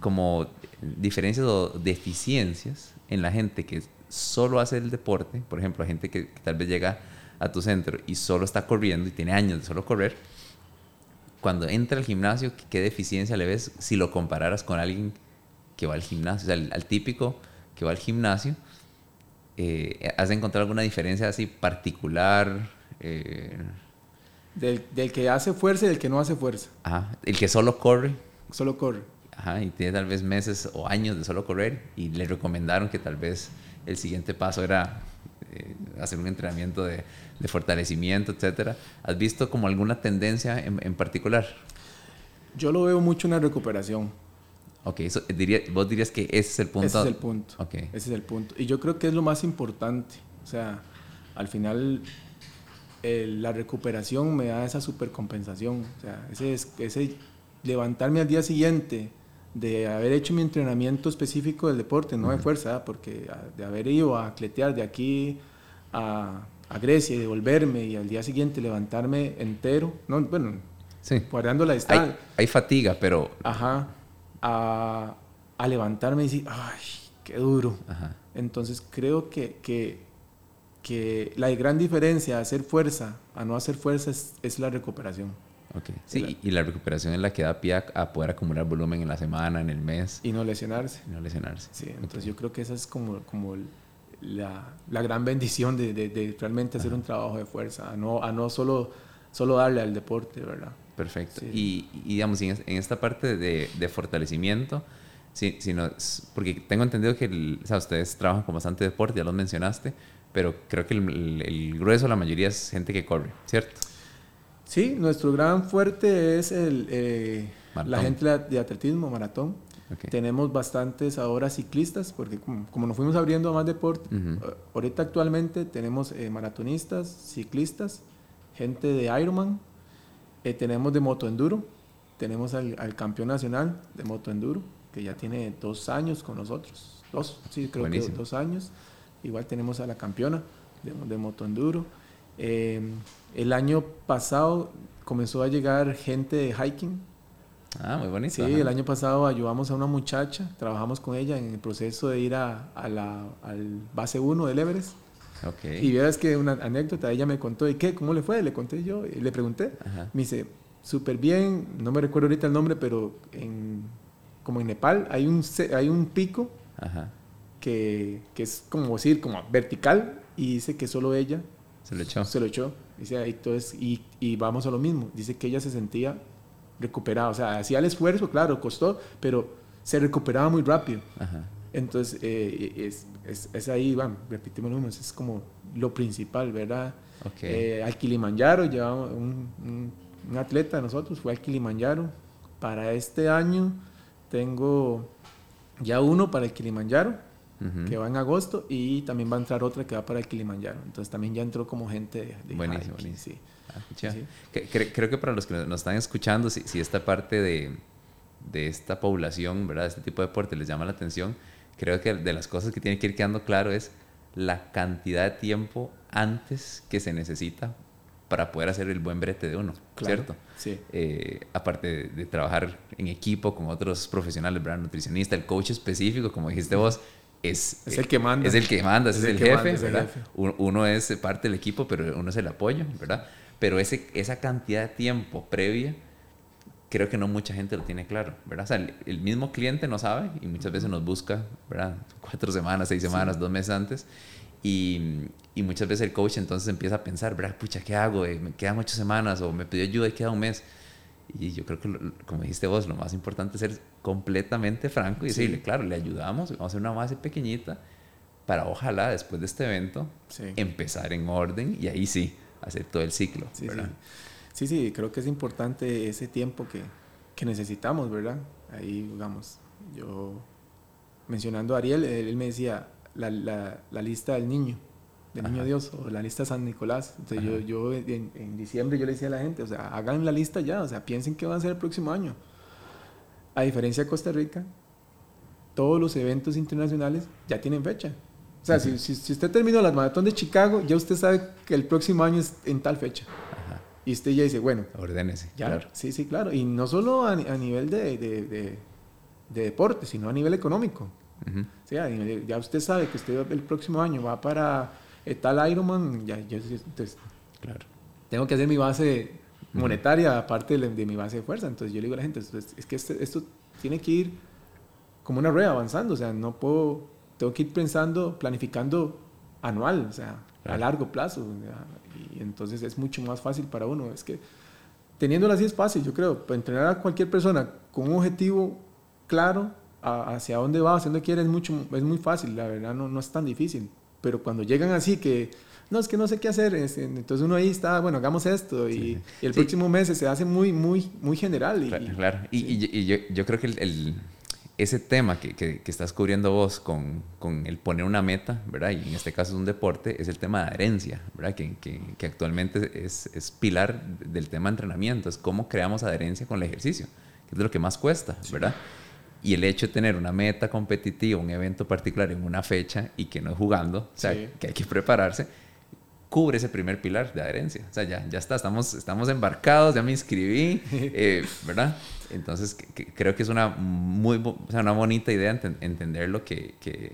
Como diferencias o deficiencias en la gente que solo hace el deporte, por ejemplo, la gente que tal vez llega a tu centro y solo está corriendo y tiene años de solo correr, cuando entra al gimnasio, ¿qué deficiencia le ves si lo compararas con alguien que va al gimnasio? O sea, al, típico que va al gimnasio, eh, ¿has encontrado alguna diferencia así particular? Eh, del, del, que hace fuerza y del que no hace fuerza. Ajá, el que solo corre. Solo corre. Ajá, y tiene tal vez meses o años de solo correr y le recomendaron que tal vez el siguiente paso era eh, hacer un entrenamiento de, de, fortalecimiento, etcétera. ¿Has visto como alguna tendencia en, en, particular? Yo lo veo mucho en la recuperación. Ok, eso, diría, vos dirías que ese es el punto. Ese es el punto. Okay. Ese es el punto. Y yo creo que es lo más importante. O sea, al final la recuperación me da esa supercompensación. O sea, ese, ese levantarme al día siguiente de haber hecho mi entrenamiento específico del deporte, no de fuerza, porque de haber ido a cletear de aquí a, a, Grecia y devolverme y al día siguiente levantarme entero, no, bueno, sí. guardando la distancia. Hay, fatiga, pero... Ajá, a, a, levantarme y decir, ay, qué duro. Ajá. Entonces creo que, que, que, la gran diferencia de hacer fuerza a no hacer fuerza es, es la recuperación. Okay. Sí, y la recuperación es la que da pie a, poder acumular volumen en la semana, en el mes. Y no lesionarse. Y no lesionarse. Sí, entonces yo creo que esa es como, como la, la gran bendición de, de, realmente hacer un trabajo de fuerza, a no, a no solo, solo darle al deporte, ¿verdad? Perfecto. Y, y, digamos, en, esta parte de, de fortalecimiento, sí, sino, porque tengo entendido que o sea, ustedes trabajan con bastante deporte, ya lo mencionaste, pero creo que el, el grueso, la mayoría es gente que corre, ¿cierto? Sí, nuestro gran fuerte es el, eh, la gente de atletismo, maratón. Tenemos bastantes ahora ciclistas, porque como, nos fuimos abriendo a más deporte, eh, ahorita actualmente tenemos eh, maratonistas, ciclistas, gente de Ironman, tenemos de motoenduro, tenemos al, campeón nacional de motoenduro, que ya tiene dos años con nosotros, dos, sí, creo que dos años. Igual tenemos a la campeona de, de motoenduro. El año pasado comenzó a llegar gente de hiking. Ah, muy bonito. Sí, el año pasado ayudamos a una muchacha, trabajamos con ella en el proceso de ir a, la, al base 1 del Everest. Okay. Y vieras que una anécdota, ella me contó, ¿y qué? ¿Cómo le fue? Le conté yo, y le pregunté. Me dice, súper bien, no me recuerdo ahorita el nombre, pero en, como en Nepal hay un, hay un pico Que, que es como decir, como vertical, y dice que solo ella se lo echó. Se lo echó. Dice, entonces, y, y vamos a lo mismo. Dice que ella se sentía recuperada. O sea, hacía el esfuerzo, claro, costó, pero se recuperaba muy rápido. Entonces, eh, es, es, es, ahí, vamos, repetimos mismo, es como lo principal, ¿verdad? Eh, al Kilimanjaro, llevamos un, un, un, atleta de nosotros, fue al Kilimanjaro. Para este año tengo ya uno para el Kilimanjaro que va en agosto, y también va a entrar otra que va para el Kilimanjaro. Entonces también ya entró como gente de, Buenísimo, buenísimo. Ah, creo que para los que nos están escuchando, si, si esta parte de, de, esta población, ¿verdad? Este tipo de deporte les llama la atención, creo que de las cosas que tiene que ir quedando claro es la cantidad de tiempo antes que se necesita para poder hacer el buen brete de uno, ¿cierto? Sí. Eh, aparte de, trabajar en equipo con otros profesionales, ¿verdad? Nutricionista, el coach específico, como dijiste vos, es, es el que manda. Es el que manda, es, el, jefe, ¿verdad? Uno es parte del equipo, pero uno es el apoyo, ¿verdad? Pero ese, esa cantidad de tiempo previa, creo que no mucha gente lo tiene claro, ¿verdad? O sea, el, mismo cliente no sabe y muchas veces nos busca, ¿verdad? Cuatro semanas, seis semanas, dos meses antes. Y, y, muchas veces el coach entonces empieza a pensar, ¿verdad? Pucha, ¿qué hago? Eh, me quedan ocho semanas o me pidió ayuda y queda un mes. Y yo creo que, como dijiste vos, lo más importante es ser completamente franco y decirle, claro, le ayudamos, vamos a hacer una base pequeñita para ojalá después de este evento empezar en orden y ahí sí, hacer todo el ciclo. Sí, sí. sí, creo que es importante ese tiempo que, que necesitamos, ¿verdad? Ahí, digamos, yo mencionando a Ariel, él, me decía la, la, la, lista del niño, del niño Dios, o la lista de San Nicolás. Entonces yo, yo en, en, diciembre yo le decía a la gente, o sea, hagan la lista ya, o sea, piensen qué va a ser el próximo año. A diferencia de Costa Rica, todos los eventos internacionales ya tienen fecha. O sea, si, si, usted terminó la maratón de Chicago, ya usted sabe que el próximo año es en tal fecha. Y usted ya dice, bueno. Ordénese. Ya, claro. Sí, sí, claro. Y no solo a, a nivel de, de, de, deporte, sino a nivel económico. o sea, ya usted sabe que usted el próximo año va para eh, tal Ironman, ya, ya entonces, claro. tengo que hacer mi base monetaria aparte de, mi base de fuerza. Entonces yo le digo a la gente, es, que este, esto tiene que ir como una rueda avanzando. O sea, no puedo tengo que ir pensando, planificando anual, o sea, a largo plazo. Y entonces es mucho más fácil para uno. Es que teniéndolo así es fácil, yo creo. Entrenar a cualquier persona con un objetivo claro hacia dónde va, hacia dónde quiere, es, mucho, es muy fácil, la verdad, no, no es tan difícil. Pero cuando llegan así que no, es que no sé qué hacer. Entonces uno ahí está, bueno, hagamos esto. Y, el próximo mes se hace muy, muy, muy general. Y, claro, Y, yo, yo, creo que el, ese tema que, que, estás cubriendo vos con, con, el poner una meta, ¿verdad? Y en este caso es un deporte, es el tema de adherencia, ¿verdad? Que, que actualmente es, es, pilar del tema de entrenamiento, es cómo creamos adherencia con el ejercicio, que es lo que más cuesta, ¿verdad? Y el hecho de tener una meta competitiva, un evento particular en una fecha y que no es jugando, o sea, que hay que prepararse, cubre ese primer pilar de adherencia. O sea, ya, ya está, estamos, estamos embarcados, ya me inscribí, eh, ¿verdad? Entonces, creo que es una muy o sea, una bonita idea entender lo que, que,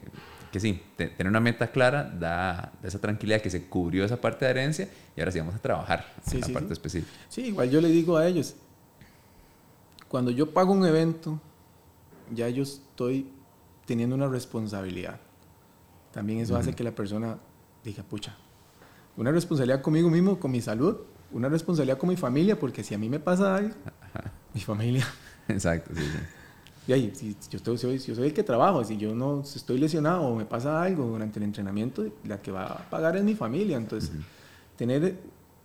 que sí, tener una meta clara da, esa tranquilidad que se cubrió esa parte de adherencia y ahora sí vamos a trabajar en la parte específica. Sí, igual yo le digo a ellos, cuando yo pago un evento, ya yo estoy teniendo una responsabilidad. También eso hace que la persona diga, pucha, una responsabilidad conmigo mismo, con mi salud, una responsabilidad con mi familia, porque si a mí me pasa algo, mi familia. Exacto, sí, sí. Y ahí, si yo, soy, yo soy el que trabajo, si yo no estoy lesionado o me pasa algo durante el entrenamiento, la que va a pagar es mi familia. Entonces, tener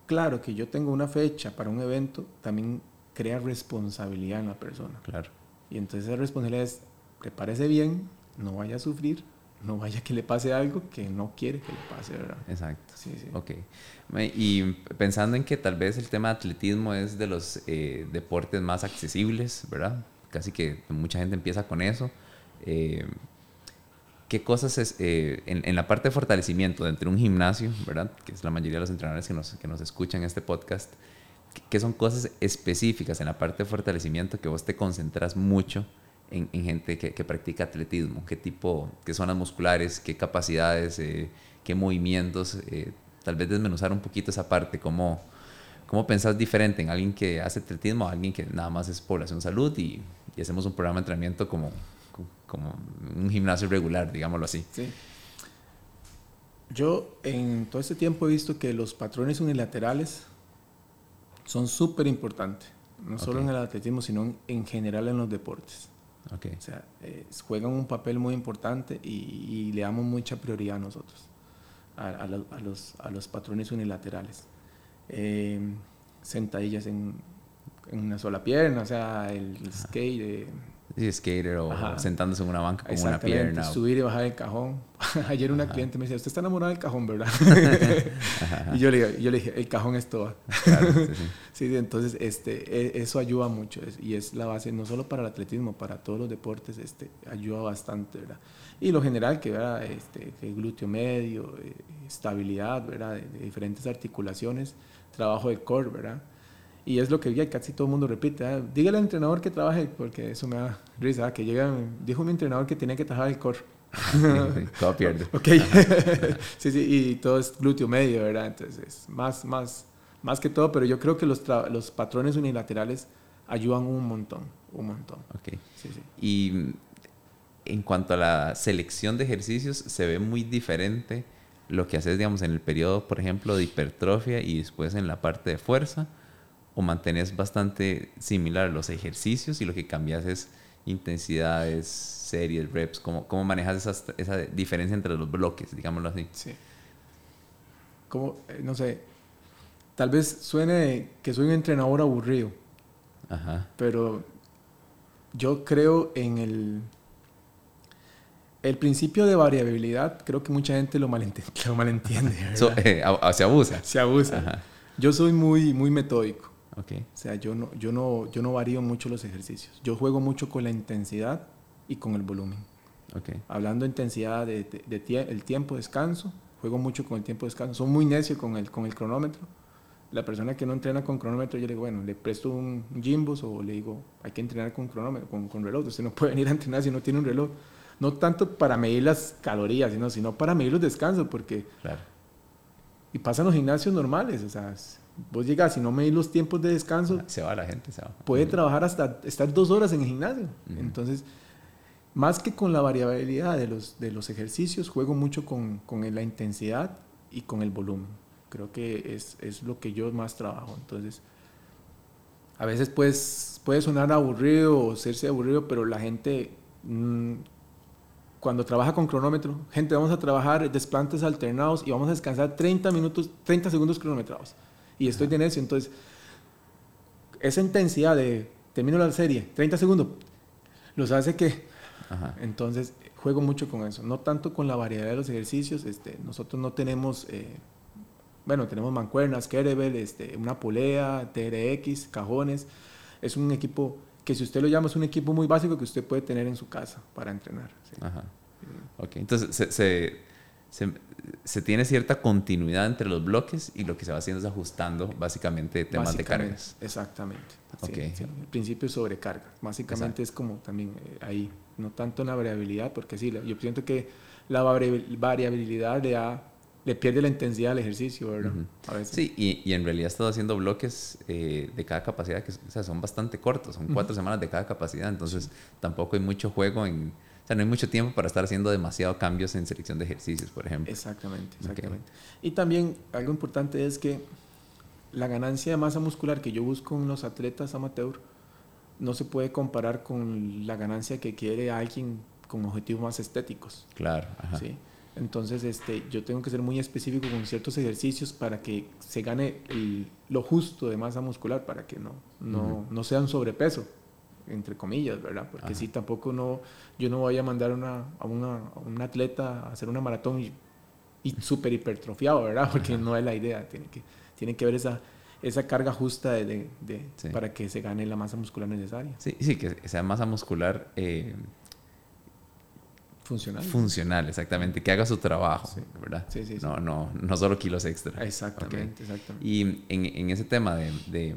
claro que yo tengo una fecha para un evento también crea responsabilidad en la persona. Claro. Y entonces esa responsabilidad es, prepárese bien, no vaya a sufrir, no vaya que le pase algo que no quiere que le pase, ¿verdad? Exacto. Sí, sí. Ok. Y pensando en que tal vez el tema de atletismo es de los eh, deportes más accesibles, ¿verdad? Casi que mucha gente empieza con eso. Eh, ¿Qué cosas es, eh, en, la parte de fortalecimiento dentro de un gimnasio, ¿verdad? Que es la mayoría de los entrenadores que nos, que nos escuchan este podcast. ¿Qué son cosas específicas en la parte de fortalecimiento que vos te concentras mucho en, gente que, que, practica atletismo? ¿Qué tipo, qué zonas musculares, qué capacidades, eh, qué movimientos? Eh, tal vez desmenuzar un poquito esa parte, cómo, cómo pensás diferente en alguien que hace atletismo a alguien que nada más es población salud y, y hacemos un programa de entrenamiento como, como un gimnasio regular, digámoslo así. Sí. Yo en todo este tiempo he visto que los patrones unilaterales son súper importantes, no solo en el atletismo, sino en general en los deportes. Okay. O sea, eh, juegan un papel muy importante y, le damos mucha prioridad a nosotros, a, los, a los, patrones unilaterales. Eh, sentadillas en, en, una sola pierna, o sea, el, skate. Eh, skater o sentándose en una banca con una pierna. Subir y bajar el cajón. Ayer una cliente me decía, usted está enamorado del cajón, ¿verdad? y yo le, yo le, dije, el cajón es todo. sí, entonces este, e, eso ayuda mucho y es la base no solo para el atletismo, para todos los deportes, este, ayuda bastante, ¿verdad? Y lo general, que, ¿verdad? Este, que glúteo medio, eh, estabilidad, ¿verdad? De, diferentes articulaciones, trabajo de core, ¿verdad? Y es lo que ya casi todo el mundo repite. ¿eh? Dígale al entrenador que trabaje, porque eso me da risa. Que llega, dijo mi entrenador que tenía que trabajar el core. todo pierde. ok. sí, sí, y todo es glúteo medio, ¿verdad? Entonces, más, más, más que todo, pero yo creo que los, los patrones unilaterales ayudan un montón, un montón. Ok. Sí, sí. Y en cuanto a la selección de ejercicios, se ve muy diferente lo que haces, digamos, en el periodo, por ejemplo, de hipertrofia y después en la parte de fuerza o mantenés bastante similar los ejercicios y lo que cambias es intensidades, series, reps? ¿Cómo, cómo manejas esa diferencia entre los bloques, digámoslo así? Sí. Como, eh, no sé, tal vez suene que soy un entrenador aburrido, Ajá. pero yo creo en el, el principio de variabilidad, creo que mucha gente lo, malentiende. Eh, se abusa. Se abusa. Yo soy muy, muy metódico. Okay. O sea, yo no, yo, no, yo no varío mucho los ejercicios. Yo juego mucho con la intensidad y con el volumen. Okay. Hablando de intensidad, de, de, el tiempo de descanso, juego mucho con el tiempo de descanso. Soy muy necio con el, con el cronómetro. La persona que no entrena con cronómetro, yo le digo, bueno, le presto un Jimbos o le digo, hay que entrenar con cronómetro, con, con reloj. Usted no puede venir a entrenar si no tiene un reloj. No tanto para medir las calorías, sino, sino para medir los descansos, porque... Claro. Y pasan los gimnasios normales, o sea, vos llegas y no medís los tiempos de descanso... Se va la gente, se va. Puede trabajar hasta estar dos horas en el gimnasio. Entonces más que con la variabilidad de los, de los ejercicios, juego mucho con, con la intensidad y con el volumen. Creo que es, es, lo que yo más trabajo. Entonces, a veces pues, puede sonar aburrido o serse aburrido, pero la gente, mm, cuando trabaja con cronómetro, gente, vamos a trabajar desplantes alternados y vamos a descansar 30 minutos, 30 segundos cronometrados. Y estoy en eso. Entonces, esa intensidad de termino la serie, 30 segundos, los hace que entonces, juego mucho con eso. No tanto con la variedad de los ejercicios. Este, nosotros no tenemos, eh, bueno, tenemos mancuernas, kettlebell, este, una polea, TRX, cajones. Es un equipo que si usted lo llama es un equipo muy básico que usted puede tener en su casa para entrenar. Ajá. Ok, entonces se, se, tiene cierta continuidad entre los bloques y lo que se va haciendo es ajustando básicamente temas de cargas. Exactamente. Okay. el principio es sobrecarga. Básicamente es como también eh, ahí no tanto en la variabilidad, porque sí, yo siento que la variabilidad le, le pierde la intensidad al ejercicio, ¿verdad? Sí, y, y, en realidad he estado haciendo bloques eh, de cada capacidad que o sea, son bastante cortos, son cuatro semanas de cada capacidad, entonces tampoco hay mucho juego en... O sea, no hay mucho tiempo para estar haciendo demasiado cambios en selección de ejercicios, por ejemplo. Exactamente, exactamente. Y también algo importante es que la ganancia de masa muscular que yo busco en los atletas amateur no se puede comparar con la ganancia que quiere alguien con objetivos más estéticos. Claro. ¿sí? Entonces, este, yo tengo que ser muy específico con ciertos ejercicios para que se gane lo justo de masa muscular, para que no, no, no sea un sobrepeso, entre comillas, ¿verdad? Porque si tampoco no, yo no voy a mandar una, a, una, un atleta a hacer una maratón y, y súper hipertrofiado, ¿verdad? Porque no es la idea, tiene que, tiene que ver esa, esa carga justa de, para que se gane la masa muscular necesaria. Sí, sí, que sea masa muscular eh, funcional. Funcional, exactamente, que haga su trabajo, ¿verdad? Sí, sí, No, no, no solo kilos extra. Exactamente, exactamente. Y en, en, ese tema de,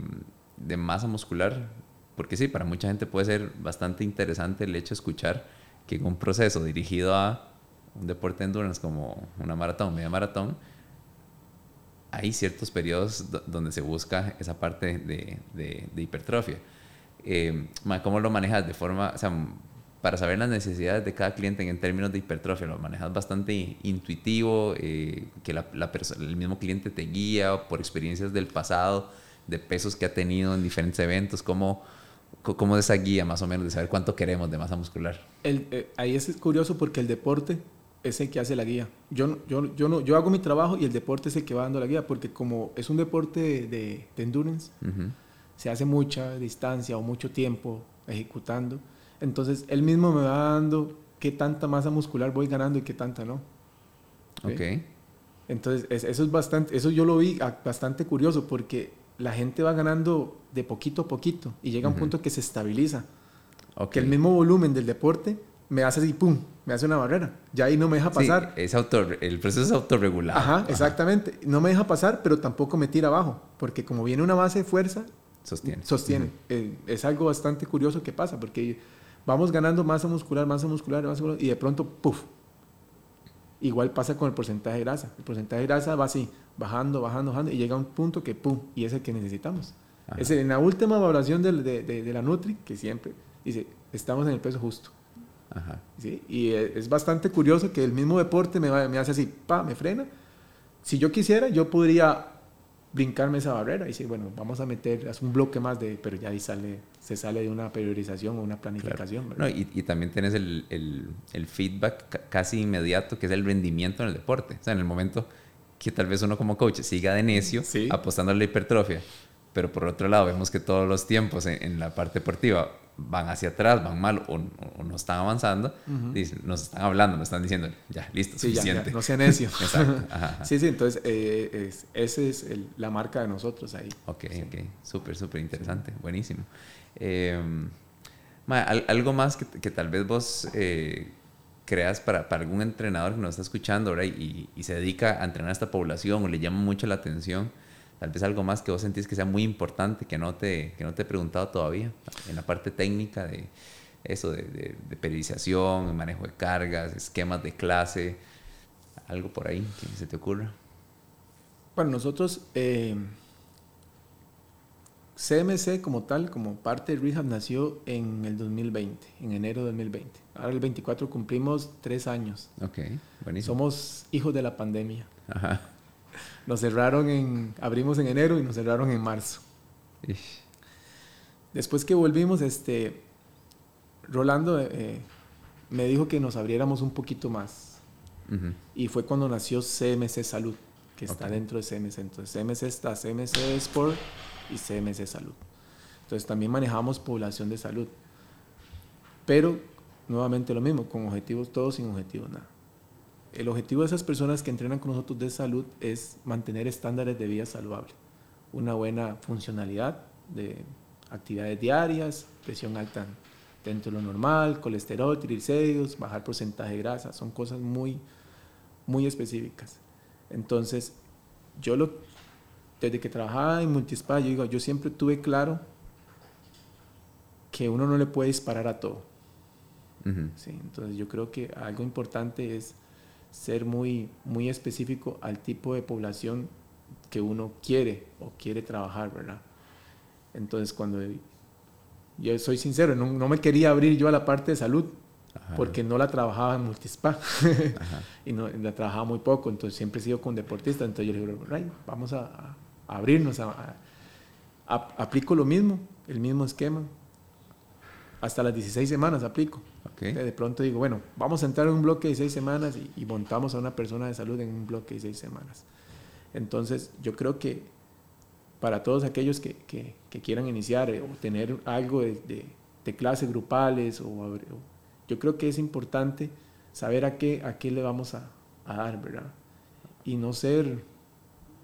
de, masa muscular, porque sí, para mucha gente puede ser bastante interesante el hecho de escuchar que en un proceso dirigido a un deporte de endurance como una maratón, media maratón, hay ciertos periodos donde se busca esa parte de, de, hipertrofia. Eh, ¿Cómo lo manejas de forma, o sea, para saber las necesidades de cada cliente en términos de hipertrofia? ¿Lo manejas bastante intuitivo, eh, que la, la el mismo cliente te guía por experiencias del pasado, de pesos que ha tenido en diferentes eventos? ¿Cómo, cómo es esa guía más o menos de saber cuánto queremos de masa muscular? El, eh, ahí es curioso porque el deporte es el que hace la guía. Yo, yo, yo, no, yo hago mi trabajo y el deporte es el que va dando la guía, porque como es un deporte de, de, endurance, se hace mucha distancia o mucho tiempo ejecutando, entonces él mismo me va dando qué tanta masa muscular voy ganando y qué tanta no. Ok. Entonces eso es bastante, eso yo lo vi bastante curioso porque la gente va ganando de poquito a poquito y llega a un punto que se estabiliza. Que el mismo volumen del deporte me hace así, pum, me hace una barrera. Ya ahí no me deja pasar. Sí, es autor, el proceso es autorregulado. Ajá, exactamente. No me deja pasar, pero tampoco me tira abajo, porque como viene una base de fuerza, sostiene. Sostiene. Eh, es algo bastante curioso que pasa, porque vamos ganando masa muscular, masa muscular, masa muscular, y de pronto, puff. Igual pasa con el porcentaje de grasa. El porcentaje de grasa va así, bajando, bajando, bajando, y llega a un punto que, pum, y es el que necesitamos. Es en la última evaluación de, de, de la Nutri, que siempre dice, estamos en el peso justo ¿Sí? Y es bastante curioso que el mismo deporte me, me hace así, pa, me frena. Si yo quisiera, yo podría brincarme esa barrera y decir, bueno, vamos a meter un bloque más de, pero ya ahí sale, se sale de una periodización o una planificación. No, y, y, también tienes el, el, el feedback casi inmediato, que es el rendimiento en el deporte. O sea, en el momento que tal vez uno como coach siga de necio apostando a la hipertrofia, pero por otro lado vemos que todos los tiempos en, la parte deportiva van hacia atrás, van mal o, no están avanzando, nos están hablando, nos están diciendo, ya, listo, suficiente. no sea necio. Exacto. Sí, sí, entonces eh, es, esa es la marca de nosotros ahí. Ok, ok, súper, súper interesante, buenísimo. Em, algo más que, que, tal vez vos... Eh, creas para, para, algún entrenador que nos está escuchando ahora y, y, se dedica a entrenar a esta población o le llama mucho la atención, tal vez algo más que vos sentís que sea muy importante que no te, que no te he preguntado todavía en la parte técnica de eso, de, de, periodización, manejo de cargas, esquemas de clase, algo por ahí que se te ocurra. Bueno, nosotros... Eh, CMC como tal, como parte de Rehab, nació en el 2020, en enero de 2020. Ahora el 24 cumplimos tres años. Ok, buenísimo. Somos hijos de la pandemia. Ajá. Nos cerraron en, abrimos en enero y nos cerraron en marzo. Después que volvimos, este, Rolando eh, me dijo que nos abriéramos un poquito más. Y fue cuando nació CMC Salud, que está dentro de CMC. Entonces CMC está CMC Sport y CMC Salud. Entonces también manejamos población de salud. Pero nuevamente lo mismo, con objetivos todos, sin objetivos nada. El objetivo de esas personas que entrenan con nosotros de salud es mantener estándares de vida saludable, una buena funcionalidad de actividades diarias, presión alta dentro de lo normal, colesterol, triglicéridos, bajar porcentaje de grasa, son cosas muy, muy específicas. Entonces, yo lo, desde que trabajaba en Multispa, yo, digo, yo siempre tuve claro que uno no le puede disparar a todo. entonces yo creo que algo importante es ser muy, muy específico al tipo de población que uno quiere o quiere trabajar, ¿verdad? Entonces cuando yo soy sincero, no, me quería abrir yo a la parte de salud porque no la trabajaba en Multispa y no, la trabajaba muy poco, entonces siempre he sido con deportistas, entonces yo le digo, vamos a abrirnos, a, aplico lo mismo, el mismo esquema. Hasta las 16 semanas aplico. De pronto digo, bueno, vamos a entrar en un bloque de 6 semanas y, montamos a una persona de salud en un bloque de 6 semanas. Entonces, yo creo que para todos aquellos que, que, quieran iniciar eh, o tener algo de, de, clases grupales, o, yo creo que es importante saber a qué, a qué le vamos a, a dar, ¿verdad? Y no ser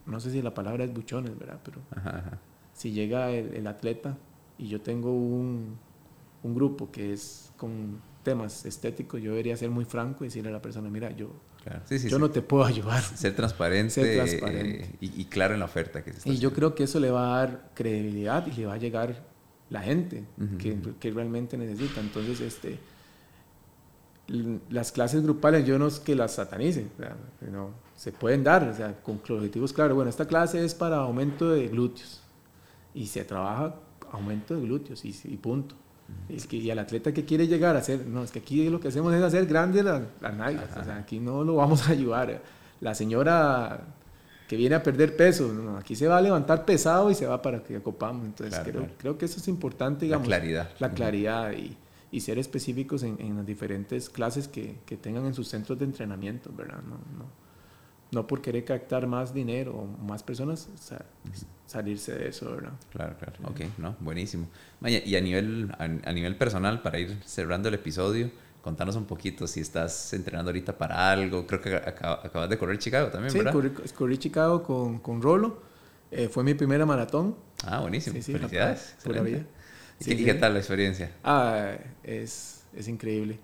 no sé si la palabra es buchones, ¿verdad? Pero si llega el, atleta y yo tengo un, un, grupo que es con temas estéticos, yo debería ser muy franco y decirle a la persona, mira, yo, yo no te puedo ayudar. Ser transparente, eh, y, claro en la oferta que se Y yo creo que eso le va a dar credibilidad y le va a llegar la gente que, que, realmente necesita. Entonces, este las clases grupales yo no es que las satanice, no, se pueden dar, o sea, con objetivos claros. Bueno, esta clase es para aumento de glúteos y se trabaja aumento de glúteos y, punto. Es que, y al atleta que quiere llegar a hacer, no, es que aquí lo que hacemos es hacer grandes las, nalgas, o sea, aquí no lo vamos a ayudar. La señora que viene a perder peso, no, aquí se va a levantar pesado y se va para que ocupamos. Entonces creo, creo, que eso es importante, digamos. La claridad. La claridad y y ser específicos en, en las diferentes clases que, que, tengan en sus centros de entrenamiento, ¿verdad? No, no, no por querer captar más dinero o más personas, salirse de eso, ¿verdad? Claro, claro. Ok, no, buenísimo. y a nivel, a, nivel personal, para ir cerrando el episodio, contanos un poquito si estás entrenando ahorita para algo. Creo que acabas de correr Chicago también, ¿verdad? Sí, corrí, Chicago con, con Rolo. Eh, fue mi primera maratón. Ah, buenísimo. Felicidades. Pura vida. ¿Y qué tal la experiencia? Ah, es, es increíble.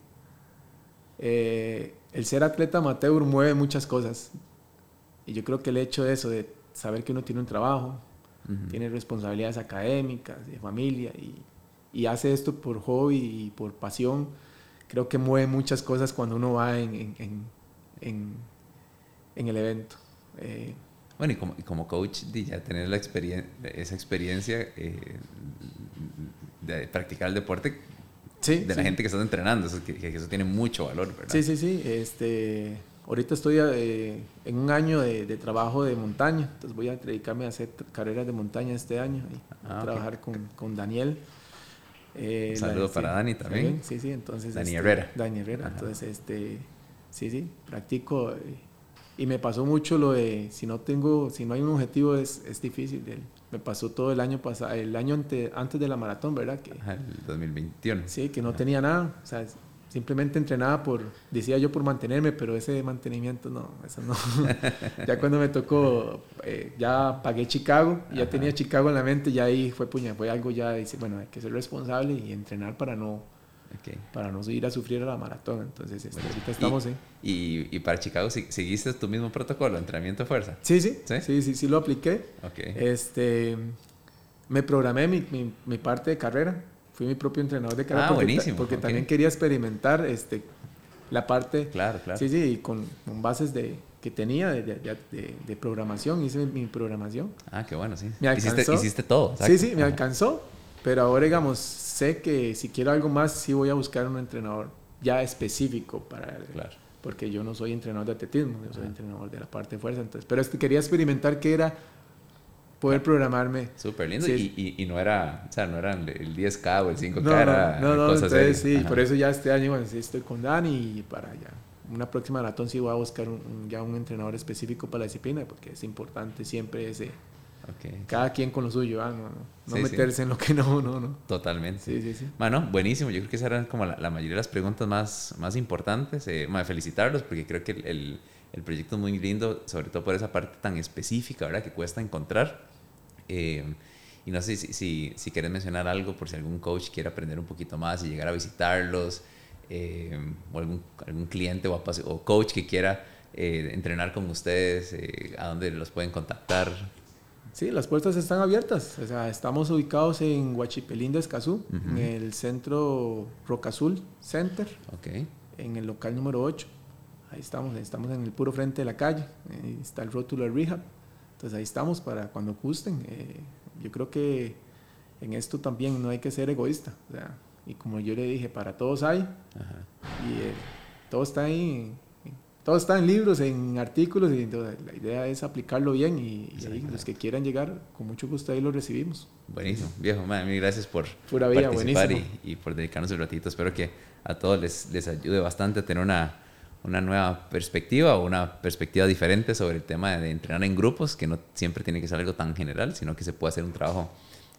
Eh, el ser atleta amateur mueve muchas cosas. Y yo creo que el hecho de eso, de saber que uno tiene un trabajo, tiene responsabilidades académicas, de familia, y, y, hace esto por hobby y por pasión, creo que mueve muchas cosas cuando uno va en, en, en, en el evento. Eh, bueno, y como, y como coach, ya tener la experiencia, esa experiencia eh, de practicar el deporte de la gente que está entrenando, eso, que, eso tiene mucho valor, ¿verdad? Sí, sí, sí. Este, ahorita estoy eh, en un año de, de, trabajo de montaña, entonces voy a dedicarme a hacer carreras de montaña este año y ah, trabajar con, con, Daniel. Eh, Un saludo para Dani también. Sí, sí, entonces. Dani este, Herrera. Dani Herrera, entonces, este, sí, sí, practico. Eh, y me pasó mucho lo de, si no tengo, si no hay un objetivo es, es difícil. Me pasó todo el año pasado, el año antes de la maratón, ¿verdad? Que, el 2021. Sí, que no tenía nada. O sea, simplemente entrenaba por, decía yo por mantenerme, pero ese mantenimiento no, eso no. ya cuando me tocó, eh, ya pagué Chicago, ya tenía Chicago en la mente, ya ahí fue puña, fue algo ya, dice, bueno, hay que ser responsable y entrenar para no, para no ir a sufrir a la maratón. Entonces, este, ahorita estamos ¿Y, y, y, para Chicago, ¿seguiste tu mismo protocolo, entrenamiento de fuerza? Sí, sí, sí, sí, sí, sí lo apliqué. Okay. Este, me programé mi, mi, mi parte de carrera fui mi propio entrenador de carrera. Ah, porque, buenísimo. Porque también quería experimentar este, la parte. Claro, claro. Sí, sí, con, con bases de, que tenía de, de, de, programación, hice mi programación. Ah, qué bueno, sí. Me alcanzó. Hiciste, todo. Sí, sí, me alcanzó. Pero ahora, digamos, sé que si quiero algo más, sí voy a buscar un entrenador ya específico para. Claro. Porque yo no soy entrenador de atletismo, yo soy entrenador de la parte de fuerza. Entonces, pero quería experimentar qué era poder programarme. Súper lindo. Y, y, no era, o sea, no eran el 10K o el 5K, no, era no, no, entonces sí, por eso ya este año bueno, sí estoy con Dani y para ya una próxima maratón sí voy a buscar un, ya un entrenador específico para la disciplina porque es importante siempre ese okay. cada quien con lo suyo, ¿ah? no, no meterse en lo que no, no, no. Totalmente. Sí, sí, sí. Bueno, buenísimo. Yo creo que esas eran como la, mayoría de las preguntas más, más importantes. Eh, felicitarlos porque creo que el, el proyecto es muy lindo, sobre todo por esa parte tan específica, ¿verdad? Que cuesta encontrar. Eh, y no sé si, si, si, quieres mencionar algo por si algún coach quiere aprender un poquito más y llegar a visitarlos, eh, o algún, algún, cliente o, o, coach que quiera eh, entrenar con ustedes, a dónde los pueden contactar. Sí, las puertas están abiertas. O sea, estamos ubicados en Huachipelín de Escazú, en el centro Roca Azul Center, okay. en el local número 8. Ahí estamos, estamos en el puro frente de la calle. Ahí está el rótulo de Rehab. Entonces ahí estamos para cuando gusten. Eh, yo creo que en esto también no hay que ser egoísta. O sea, y como yo le dije, para todos hay. Y eh, todo está ahí. Todo está en libros, en artículos, y la idea es aplicarlo bien y, los que quieran llegar, con mucho gusto ahí lo recibimos. Buenísimo, viejo, mil gracias por participar y, y, por dedicarnos el ratito. Espero que a todos les, les ayude bastante a tener una, una nueva perspectiva o una perspectiva diferente sobre el tema de entrenar en grupos, que no siempre tiene que ser algo tan general, sino que se puede hacer un trabajo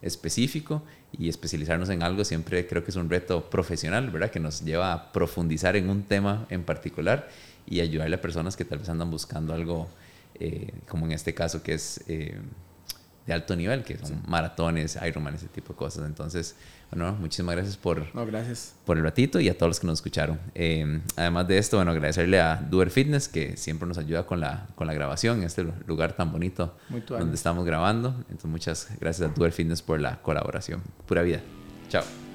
específico y especializarnos en algo siempre creo que es un reto profesional, ¿verdad? Que nos lleva a profundizar en un tema en particular y ayudarle a personas que tal vez andan buscando algo, eh, como en este caso, que es eh, de alto nivel, que son maratones, Ironman, ese tipo de cosas. Entonces, bueno, muchísimas gracias por, no, gracias. por el ratito y a todos los que nos escucharon. Eh, además de esto, bueno, agradecerle a Duer Fitness que siempre nos ayuda con la, con la grabación en este lugar tan bonito donde estamos grabando. Entonces, muchas gracias a Duer Fitness por la colaboración. Pura vida. Chao.